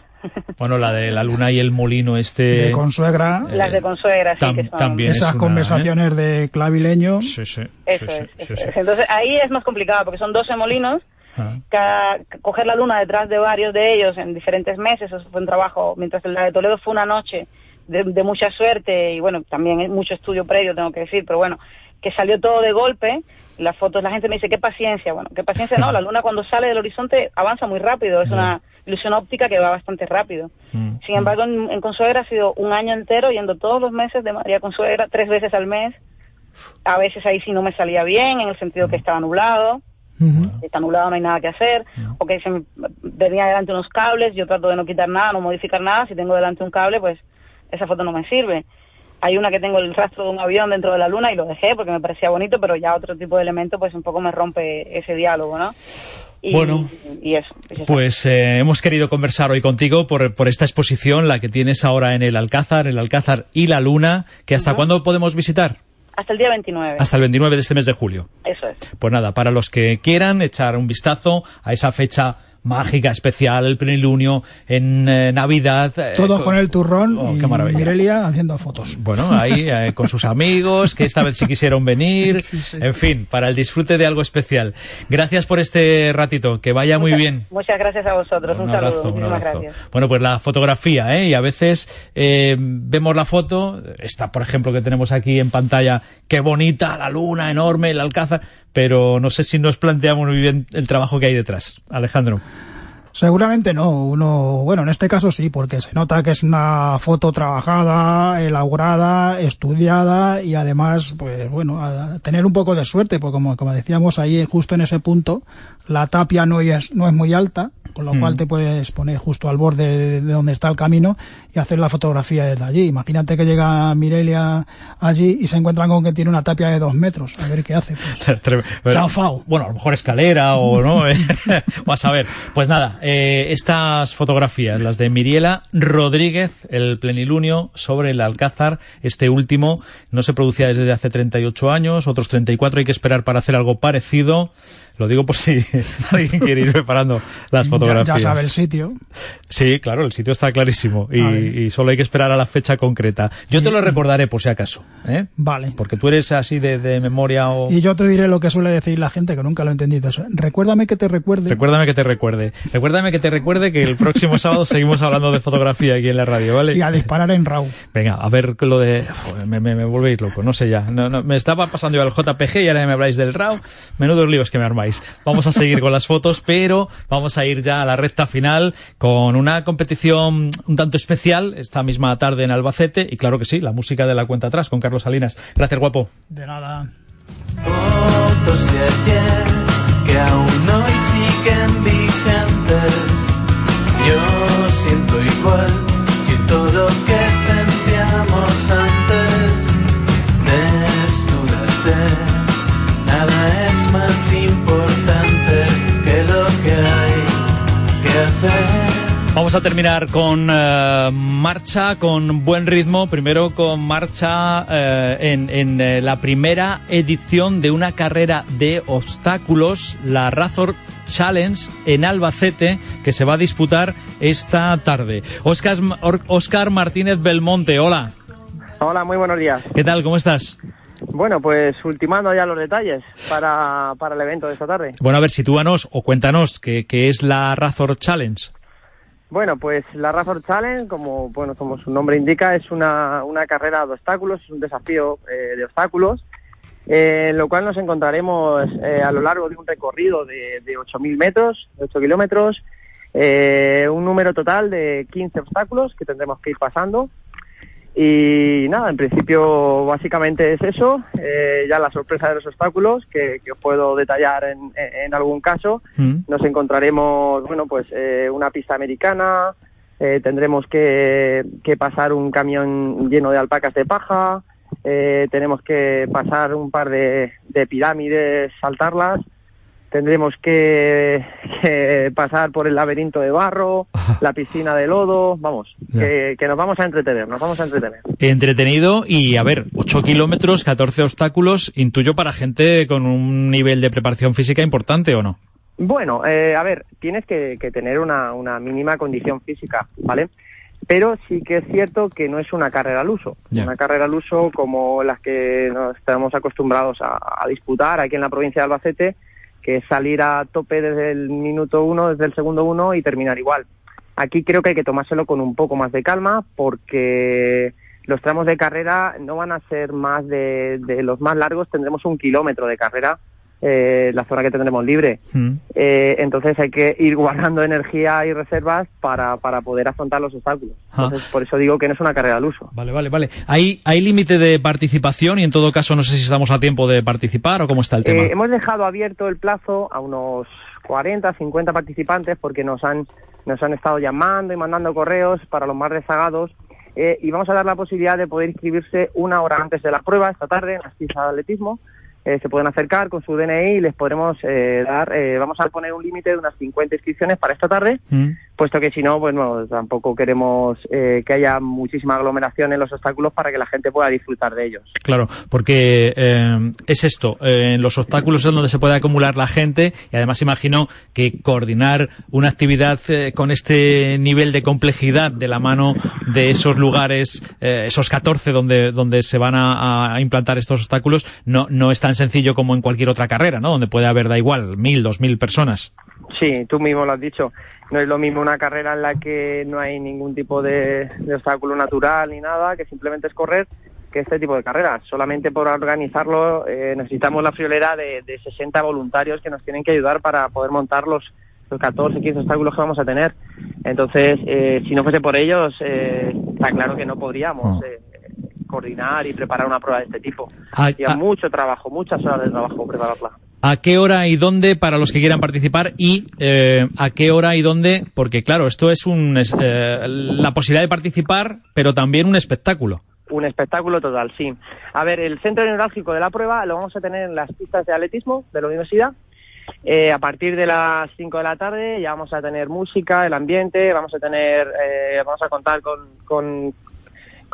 Bueno, la de la luna y el molino este... De consuegra. Las de consuegra, sí, tam- que son... también es Esas una, conversaciones de clavileño. Sí, sí. Eso es, eso es. Entonces ahí es más complicado porque son 12 molinos. Ah. Cada, coger la luna detrás de varios de ellos en diferentes meses, eso fue un trabajo, mientras la de Toledo fue una noche de, de mucha suerte y bueno, también mucho estudio previo, tengo que decir, pero bueno, que salió todo de golpe, las fotos, la gente me dice, qué paciencia, bueno, qué paciencia no, la luna cuando sale del horizonte avanza muy rápido, es una ilusión óptica que va bastante rápido. Sin embargo, en, en Consuegra ha sido un año entero yendo todos los meses de María Consuegra, tres veces al mes. A veces ahí sí no me salía bien, en el sentido que estaba nublado. Está nublado, no hay nada que hacer. O que se me venía delante unos cables, yo trato de no quitar nada, no modificar nada. Si tengo delante un cable, pues esa foto no me sirve. Hay una que tengo el rastro de un avión dentro de la luna y lo dejé porque me parecía bonito, pero ya otro tipo de elemento pues un poco me rompe ese diálogo, ¿no? Y, Bueno. y eso. y eso. Pues eh, hemos querido conversar hoy contigo por, por esta exposición, la que tienes ahora en el Alcázar, el Alcázar y la Luna, que hasta Ujú. cuándo podemos visitar? Hasta el día 29. Hasta el 29 de este mes de julio. Eso es. Pues nada, para los que quieran echar un vistazo a esa fecha mágica, especial, el plenilunio en eh, Navidad. eh, Todos con el turrón Oh, y qué maravilla. Mirelia haciendo fotos. Bueno, ahí eh, con sus amigos, que esta vez sí quisieron venir. En fin, para el disfrute de algo especial. Gracias por este ratito, que vaya muy bien. Muchas gracias a vosotros. Un, saludo. un Muchísimas abrazo. gracias. Bueno, pues la fotografía, ¿eh? Y a veces eh, vemos la foto, esta por ejemplo que tenemos aquí en pantalla, qué bonita, la luna enorme, el alcázar, pero no sé si nos planteamos muy bien el trabajo que hay detrás. Alejandro. Seguramente no, uno, bueno, en este caso sí, porque se nota que es una foto trabajada, elaborada, estudiada y además, pues bueno, a tener un poco de suerte, porque como, como decíamos ahí justo en ese punto, la tapia no es, no es muy alta, con lo Mm. cual te puedes poner justo al borde de, de donde está el camino y hacer la fotografía desde allí. Imagínate que llega Mirelia allí y se encuentran con que tiene una tapia de dos metros, a ver qué hace. Pues. Bueno, a lo mejor escalera o no. eh. Vas a ver. Pues nada, eh, estas fotografías, las de Miriela Rodríguez, el plenilunio sobre el Alcázar, este último no se producía desde hace 38 años, otros 34 hay que esperar para hacer algo parecido. Lo digo por si alguien quiere ir preparando las fotografías. ya sabe el sitio. Sí, claro, el sitio está clarísimo y, solo hay que esperar a la fecha concreta. Yo te lo recordaré por si acaso, ¿eh? Vale. Porque tú eres así de, de memoria o... Y yo te diré lo que suele decir la gente, que nunca lo he entendido. Recuérdame que te recuerde. Recuérdame que te recuerde. Recuérdame que te recuerde que el próximo sábado seguimos hablando de fotografía aquí en la radio, ¿vale? Y a disparar en RAW. Venga, a ver lo de... Joder, me, me, me ir loco, no sé ya. No, no, me estaba pasando yo al JPG y ahora me habláis del RAW. Menudos líos que me armáis. Vamos a seguir con las fotos, pero vamos a ir ya a la recta final con una competición un tanto especial esta misma tarde en Albacete y claro que sí, la música de la cuenta atrás con Carlos Salinas. Gracias, guapo. De nada. Fotos de ayer que aún hoy siguen vigentes. Yo siento igual, Vamos a terminar con eh, marcha, con buen ritmo. Primero con marcha eh, en, en, eh, la primera edición de una carrera de obstáculos, la Razor Challenge en Albacete, que se va a disputar esta tarde. Oscar, Oscar Martínez Belmonte, hola. Hola, muy buenos días. ¿Qué tal? ¿Cómo estás? Bueno, pues ultimando ya los detalles para, para el evento de esta tarde. Bueno, a ver, sitúanos o cuéntanos qué, qué es la Razor Challenge. Bueno, pues la Razor Challenge, como bueno como su nombre indica, es una, una carrera de obstáculos, es un desafío eh, de obstáculos, eh, en lo cual nos encontraremos eh, a lo largo de un recorrido de, de 8.000 metros, de 8 kilómetros, eh, un número total de 15 obstáculos que tendremos que ir pasando. Y nada, en principio básicamente es eso, eh, ya la sorpresa de los obstáculos que, que os puedo detallar en, en algún caso. Nos encontraremos, bueno, pues eh, una pista americana, eh, tendremos que, que pasar un camión lleno de alpacas de paja, eh, tenemos que pasar un par de, de pirámides, saltarlas, tendremos que, que pasar por el laberinto de barro, la piscina de lodo, vamos, que, que nos vamos a entretener, nos vamos a entretener. Entretenido y, a ver, 8 kilómetros, 14 obstáculos, intuyo para gente con un nivel de preparación física importante, ¿o no? Bueno, eh, a ver, tienes que, que tener una, una mínima condición física, ¿vale? Pero sí que es cierto que no es una carrera al uso. Una carrera al uso como las que nos estamos acostumbrados a, a disputar aquí en la provincia de Albacete, que salir a tope desde el minuto uno, desde el segundo uno y terminar igual. Aquí creo que hay que tomárselo con un poco más de calma porque los tramos de carrera no van a ser más de los más largos, tendremos un kilómetro de carrera, eh, la zona que tendremos libre. Eh, entonces hay que ir guardando energía y reservas para, para poder afrontar los obstáculos. Ah. Entonces, por eso digo que no es una carrera al uso. Vale, vale, vale. ¿Hay, hay límite de participación y en todo caso no sé si estamos a tiempo de participar o cómo está el tema? Eh, hemos dejado abierto el plazo a unos 40, 50 participantes porque nos han, nos han estado llamando y mandando correos para los más rezagados eh, y vamos a dar la posibilidad de poder inscribirse una hora antes de la prueba esta tarde en las de atletismo. Eh, se pueden acercar con su DNI y les podremos eh, dar, eh, vamos a poner un límite de unas 50 inscripciones para esta tarde Mm. Puesto que si no, pues no, tampoco queremos eh, que haya muchísima aglomeración en los obstáculos para que la gente pueda disfrutar de ellos. Claro, porque eh, es esto, eh, en los obstáculos es donde se puede acumular la gente y además imagino que coordinar una actividad eh, con este nivel de complejidad de la mano de esos lugares, eh, esos 14 donde, donde se van a, a implantar estos obstáculos, no, no es tan sencillo como en cualquier otra carrera, ¿no? Donde puede haber, da igual, mil, dos mil personas. Sí, tú mismo lo has dicho. No es lo mismo una carrera en la que no hay ningún tipo de, de obstáculo natural ni nada, que simplemente es correr, que este tipo de carreras. Solamente por organizarlo eh, necesitamos la friolera de, de 60 voluntarios que nos tienen que ayudar para poder montar los, los 14, 15 obstáculos que vamos a tener. Entonces, eh, si no fuese por ellos, eh, está claro que no podríamos eh, coordinar y preparar una prueba de este tipo. Ah, Lleva ah. mucho trabajo, muchas horas de trabajo prepararla. ¿A qué hora y dónde para los que quieran participar? Y eh, a qué hora y dónde, porque claro, esto es un, es, eh, la posibilidad de participar, pero también un espectáculo. Un espectáculo total, sí. A ver, el centro neurálgico de la prueba lo vamos a tener en las pistas de atletismo de la universidad. Eh, a partir de las 5 de la tarde ya vamos a tener música, el ambiente, vamos a tener, eh, vamos a contar con, con,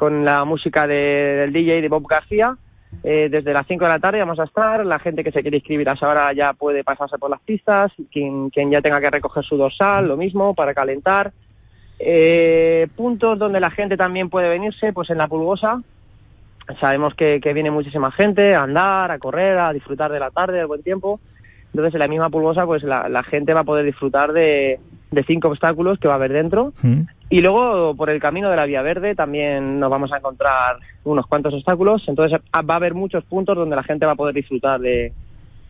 con la música de- del DJ de Bob García. Eh, desde las 5 de la tarde vamos a estar, la gente que se quiere inscribir a esa hora ya puede pasarse por las pistas, quien, quien ya tenga que recoger su dorsal, lo mismo, para calentar. Eh, puntos donde la gente también puede venirse, pues en la pulgosa, sabemos que, que viene muchísima gente a andar, a correr, a disfrutar de la tarde, del buen tiempo. Entonces, en la misma pulgosa, pues la, la gente va a poder disfrutar de, de cinco obstáculos que va a haber dentro. Y luego, por el camino de la Vía Verde, también nos vamos a encontrar unos cuantos obstáculos. Entonces, va a haber muchos puntos donde la gente va a poder disfrutar de,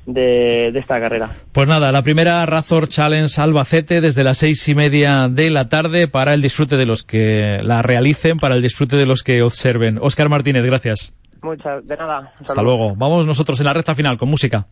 de, de esta carrera. Pues nada, la primera Razor Challenge Albacete desde las seis y media de la tarde para el disfrute de los que la realicen, para el disfrute de los que observen. Óscar Martínez, gracias. Muchas, de nada. Hasta luego. Vamos nosotros en la recta final con música.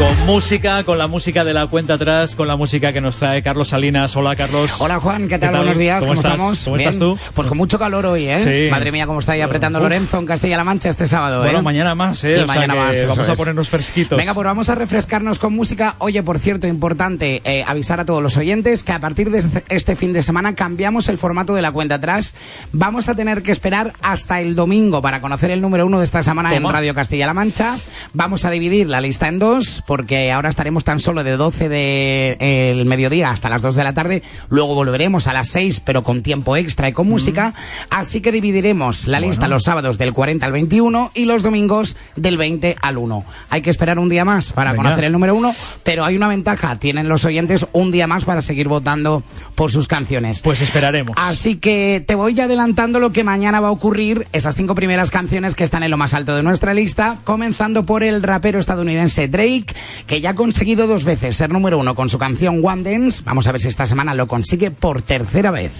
Con música, con la música de la cuenta atrás, con la música que nos trae Carlos Salinas. Hola, Carlos. Hola Juan, ¿qué tal? Buenos días, ¿cómo, estás? estamos? ¿Cómo Bien. estás tú? Pues con mucho calor hoy, ¿eh? Sí. Madre mía, cómo está ahí apretando Uf. Lorenzo en Castilla-La Mancha este sábado, Bueno, ¿eh? mañana más, ¿eh? Y O sea mañana que más, vamos a ponernos fresquitos. Venga, pues vamos a refrescarnos con música. Oye, por cierto, importante eh, avisar a todos los oyentes que a partir de este- este fin de semana cambiamos el formato de la cuenta atrás. Vamos a tener que esperar hasta el domingo para conocer el número uno de esta semana en. Radio Castilla-La Mancha. Vamos a dividir la lista en dos porque ahora estaremos tan solo de 12 del el mediodía hasta las 2 de la tarde. Luego volveremos a las 6 pero con tiempo extra y con música. Así que dividiremos la lista los sábados del 40 al 21 y los domingos del 20 al 1. Hay que esperar un día más para Venga. conocer el número uno, pero hay una ventaja. Tienen los oyentes un día más para seguir votando por sus canciones. Pues esperaremos. Así que te voy ya adelantando lo que mañana va a ocurrir, esas cinco primeras canciones que están en lo más alto de nuestra lista, comenzando por el rapero estadounidense Drake, que ya ha conseguido dos veces ser número uno con su canción One Dance. Vamos a ver si esta semana lo consigue por tercera vez.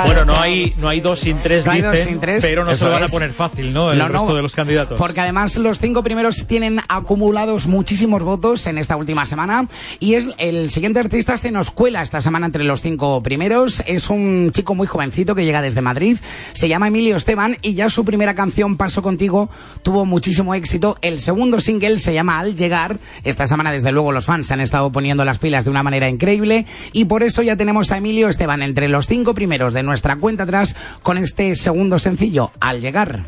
A a Bueno, no hay, no hay dos sin tres, No hay dos dicen, sin tres, pero no se eso lo van a es. poner fácil, ¿no? El No, no, resto de los candidatos. Porque además los cinco primeros tienen acumulados muchísimos votos en esta última semana y es el siguiente artista se nos cuela esta semana entre los cinco primeros. Es un chico muy jovencito que llega desde Madrid. Se llama Emilio Esteban y ya su primera canción Paso contigo tuvo muchísimo éxito. El segundo single se llama Al llegar. Esta semana desde luego los fans se han estado poniendo las pilas de una manera increíble y por eso ya tenemos a Emilio Esteban entre los cinco primeros de nuestra cuenta atrás con este segundo sencillo Al llegar.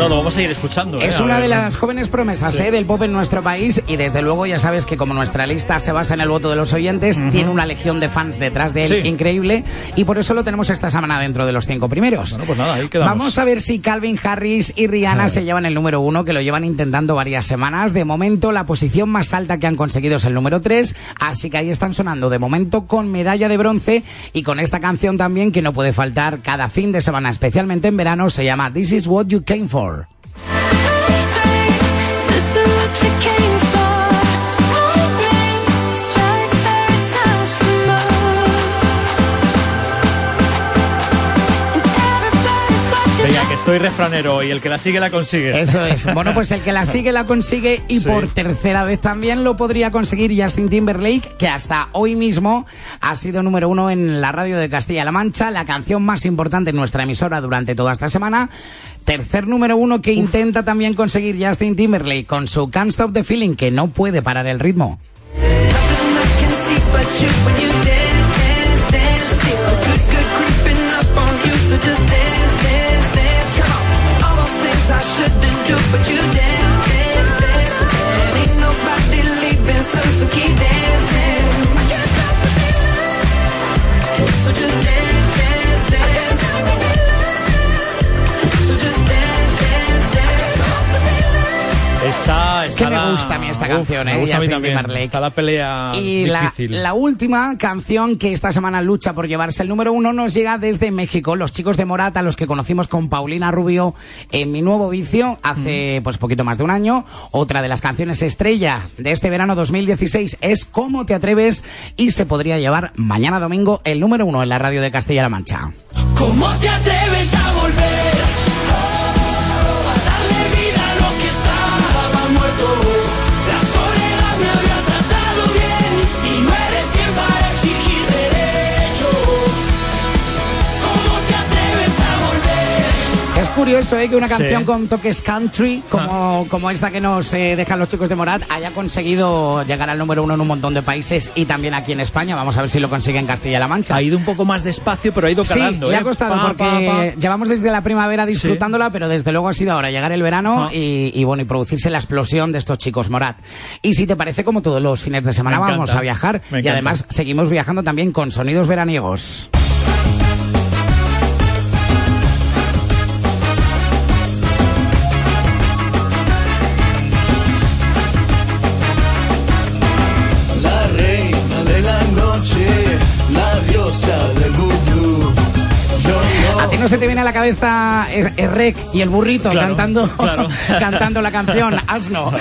Bueno, lo vamos a ir escuchando. ¿eh? Es una ver, de las jóvenes promesas Sí. ¿eh? del pop en nuestro país y desde luego ya sabes que como nuestra lista se basa en el voto de los oyentes, tiene una legión de fans detrás de él Sí. increíble y por eso lo tenemos esta semana dentro de los cinco primeros. Bueno, pues nada, ahí quedamos. Vamos a ver si Calvin Harris y Rihanna se llevan el número uno, que lo llevan intentando varias semanas. De momento, la posición más alta que han conseguido es el número tres, así que ahí están sonando de momento con medalla de bronce y con esta canción también que no puede faltar cada fin de semana, especialmente en verano, se llama This is what you came for. Estoy refranero y el que la sigue la consigue. Eso es. Bueno, pues el que la sigue la consigue y Sí. por tercera vez también lo podría conseguir Justin Timberlake, que hasta hoy mismo ha sido número uno en la radio de Castilla-La Mancha, la canción más importante en nuestra emisora durante toda esta semana. Tercer número uno que intenta también conseguir Justin Timberlake con su Can't Stop the Feeling, que no puede parar el ritmo. shouldn't do, but you dance, dance, dance. And ain't nobody leaving, so, so keep dancing. I can't stop the feeling, so just dance. Que me la- gusta a mí esta Uf, canción, me eh, gusta a mí también. Está la pelea Y la, difícil. la última canción que esta semana lucha por llevarse el número uno nos llega desde México. Los chicos de Morata, los que conocimos con Paulina Rubio en Mi Nuevo Vicio hace pues poquito más de un año. Otra de las canciones estrellas de este verano 2016 es Cómo te atreves y se podría llevar mañana domingo el número uno en la radio de Castilla-La Mancha. ¿Cómo te atreves curioso ¿eh? que una Sí. canción con toques country, como, como esta que nos eh, dejan los chicos de Morat, haya conseguido llegar al número uno en un montón de países y también aquí en España. Vamos a ver si lo consigue en Castilla-La Mancha. Ha ido un poco más despacio, pero ha ido calando. sí, le ¿eh? ha costado Pa, porque pa, pa. llevamos desde la primavera disfrutándola, pero desde luego ha sido ahora llegar el verano Ah. y, y bueno, y producirse la explosión de estos chicos Morat. Y si te parece, como todos los fines de semana Me encanta. vamos a viajar Me y encanta. además seguimos viajando también con sonidos veraniegos. No se te viene a la cabeza el, el rec y el burrito Claro, cantando, claro. cantando la canción Asno.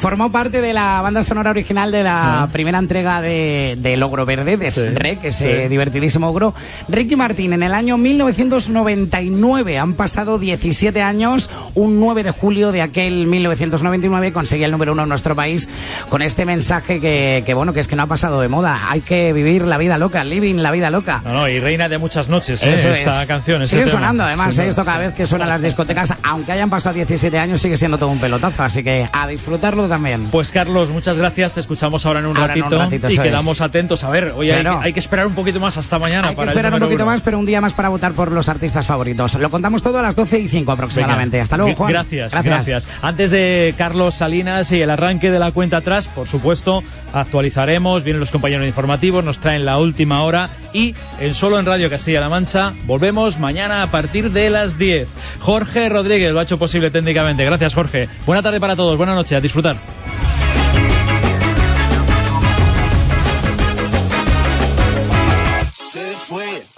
Formó parte de la banda sonora original de la primera entrega de, de Logro Verde, de Sí, Rec, ese sí. divertidísimo ogro. Ricky Martín, en el año 1999, han pasado 17 años, un 9 de julio de aquel 1999 conseguía el número uno en nuestro país con este mensaje que, que, bueno, que es que no ha pasado de moda. Hay que vivir la vida loca, living la vida loca. No, no, y reina de muchas noches, ¿eh? Eso esta es. canción. Sigue tema. sonando, además, Sí, ¿eh? esto cada vez que suena en las discotecas, aunque hayan pasado 17 años, sigue siendo todo un pelotazo. Así que a disfrutarlo también. Pues Carlos, muchas gracias. Te escuchamos ahora en un Ahora en ratito, un ratito, y quedamos es. atentos. A ver, hoy hay, que- hay que esperar un poquito más hasta mañana Hay que para esperar el un poquito uno. más, pero un día más para votar por los artistas favoritos. Lo contamos todo a las 12 y 5 aproximadamente. Venga. Hasta luego. Gracias, gracias, Antes de Carlos Salinas y el arranque de la cuenta atrás, por supuesto, actualizaremos, vienen los compañeros informativos, nos traen la última hora y en solo en Radio Castilla-La Mancha volvemos mañana a partir de las 10. Jorge Rodríguez lo ha hecho posible técnicamente. Gracias, Jorge. Buena tarde para todos, buena noche, a disfrutar.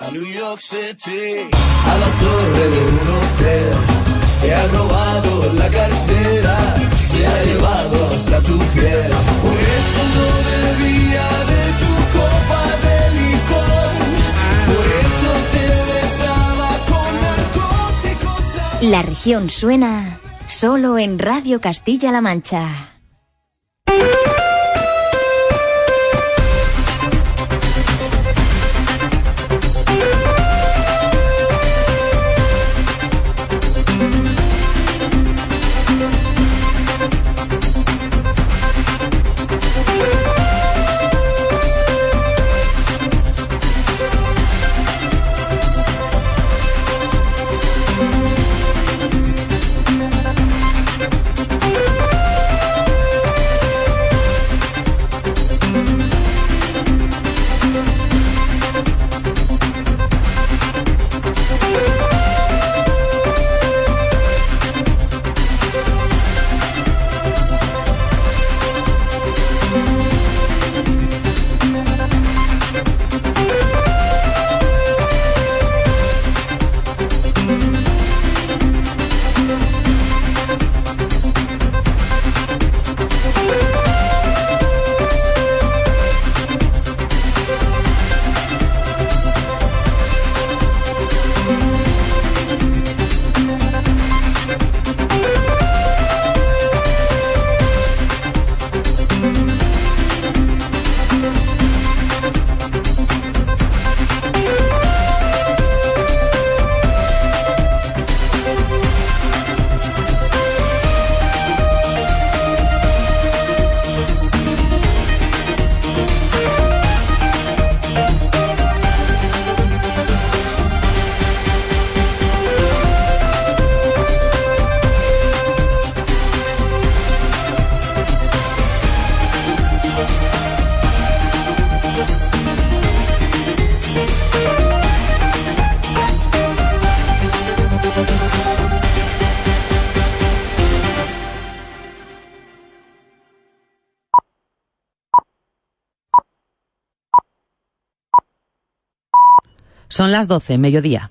A New York City, a la torre de un hotel. Te ha robado la cartera, se ha llevado hasta tu piel. Por eso no bebía de tu copa de licor. Por eso te besaba con narcóticos. La región suena solo en Radio Castilla-La Mancha. Son las 12, mediodía.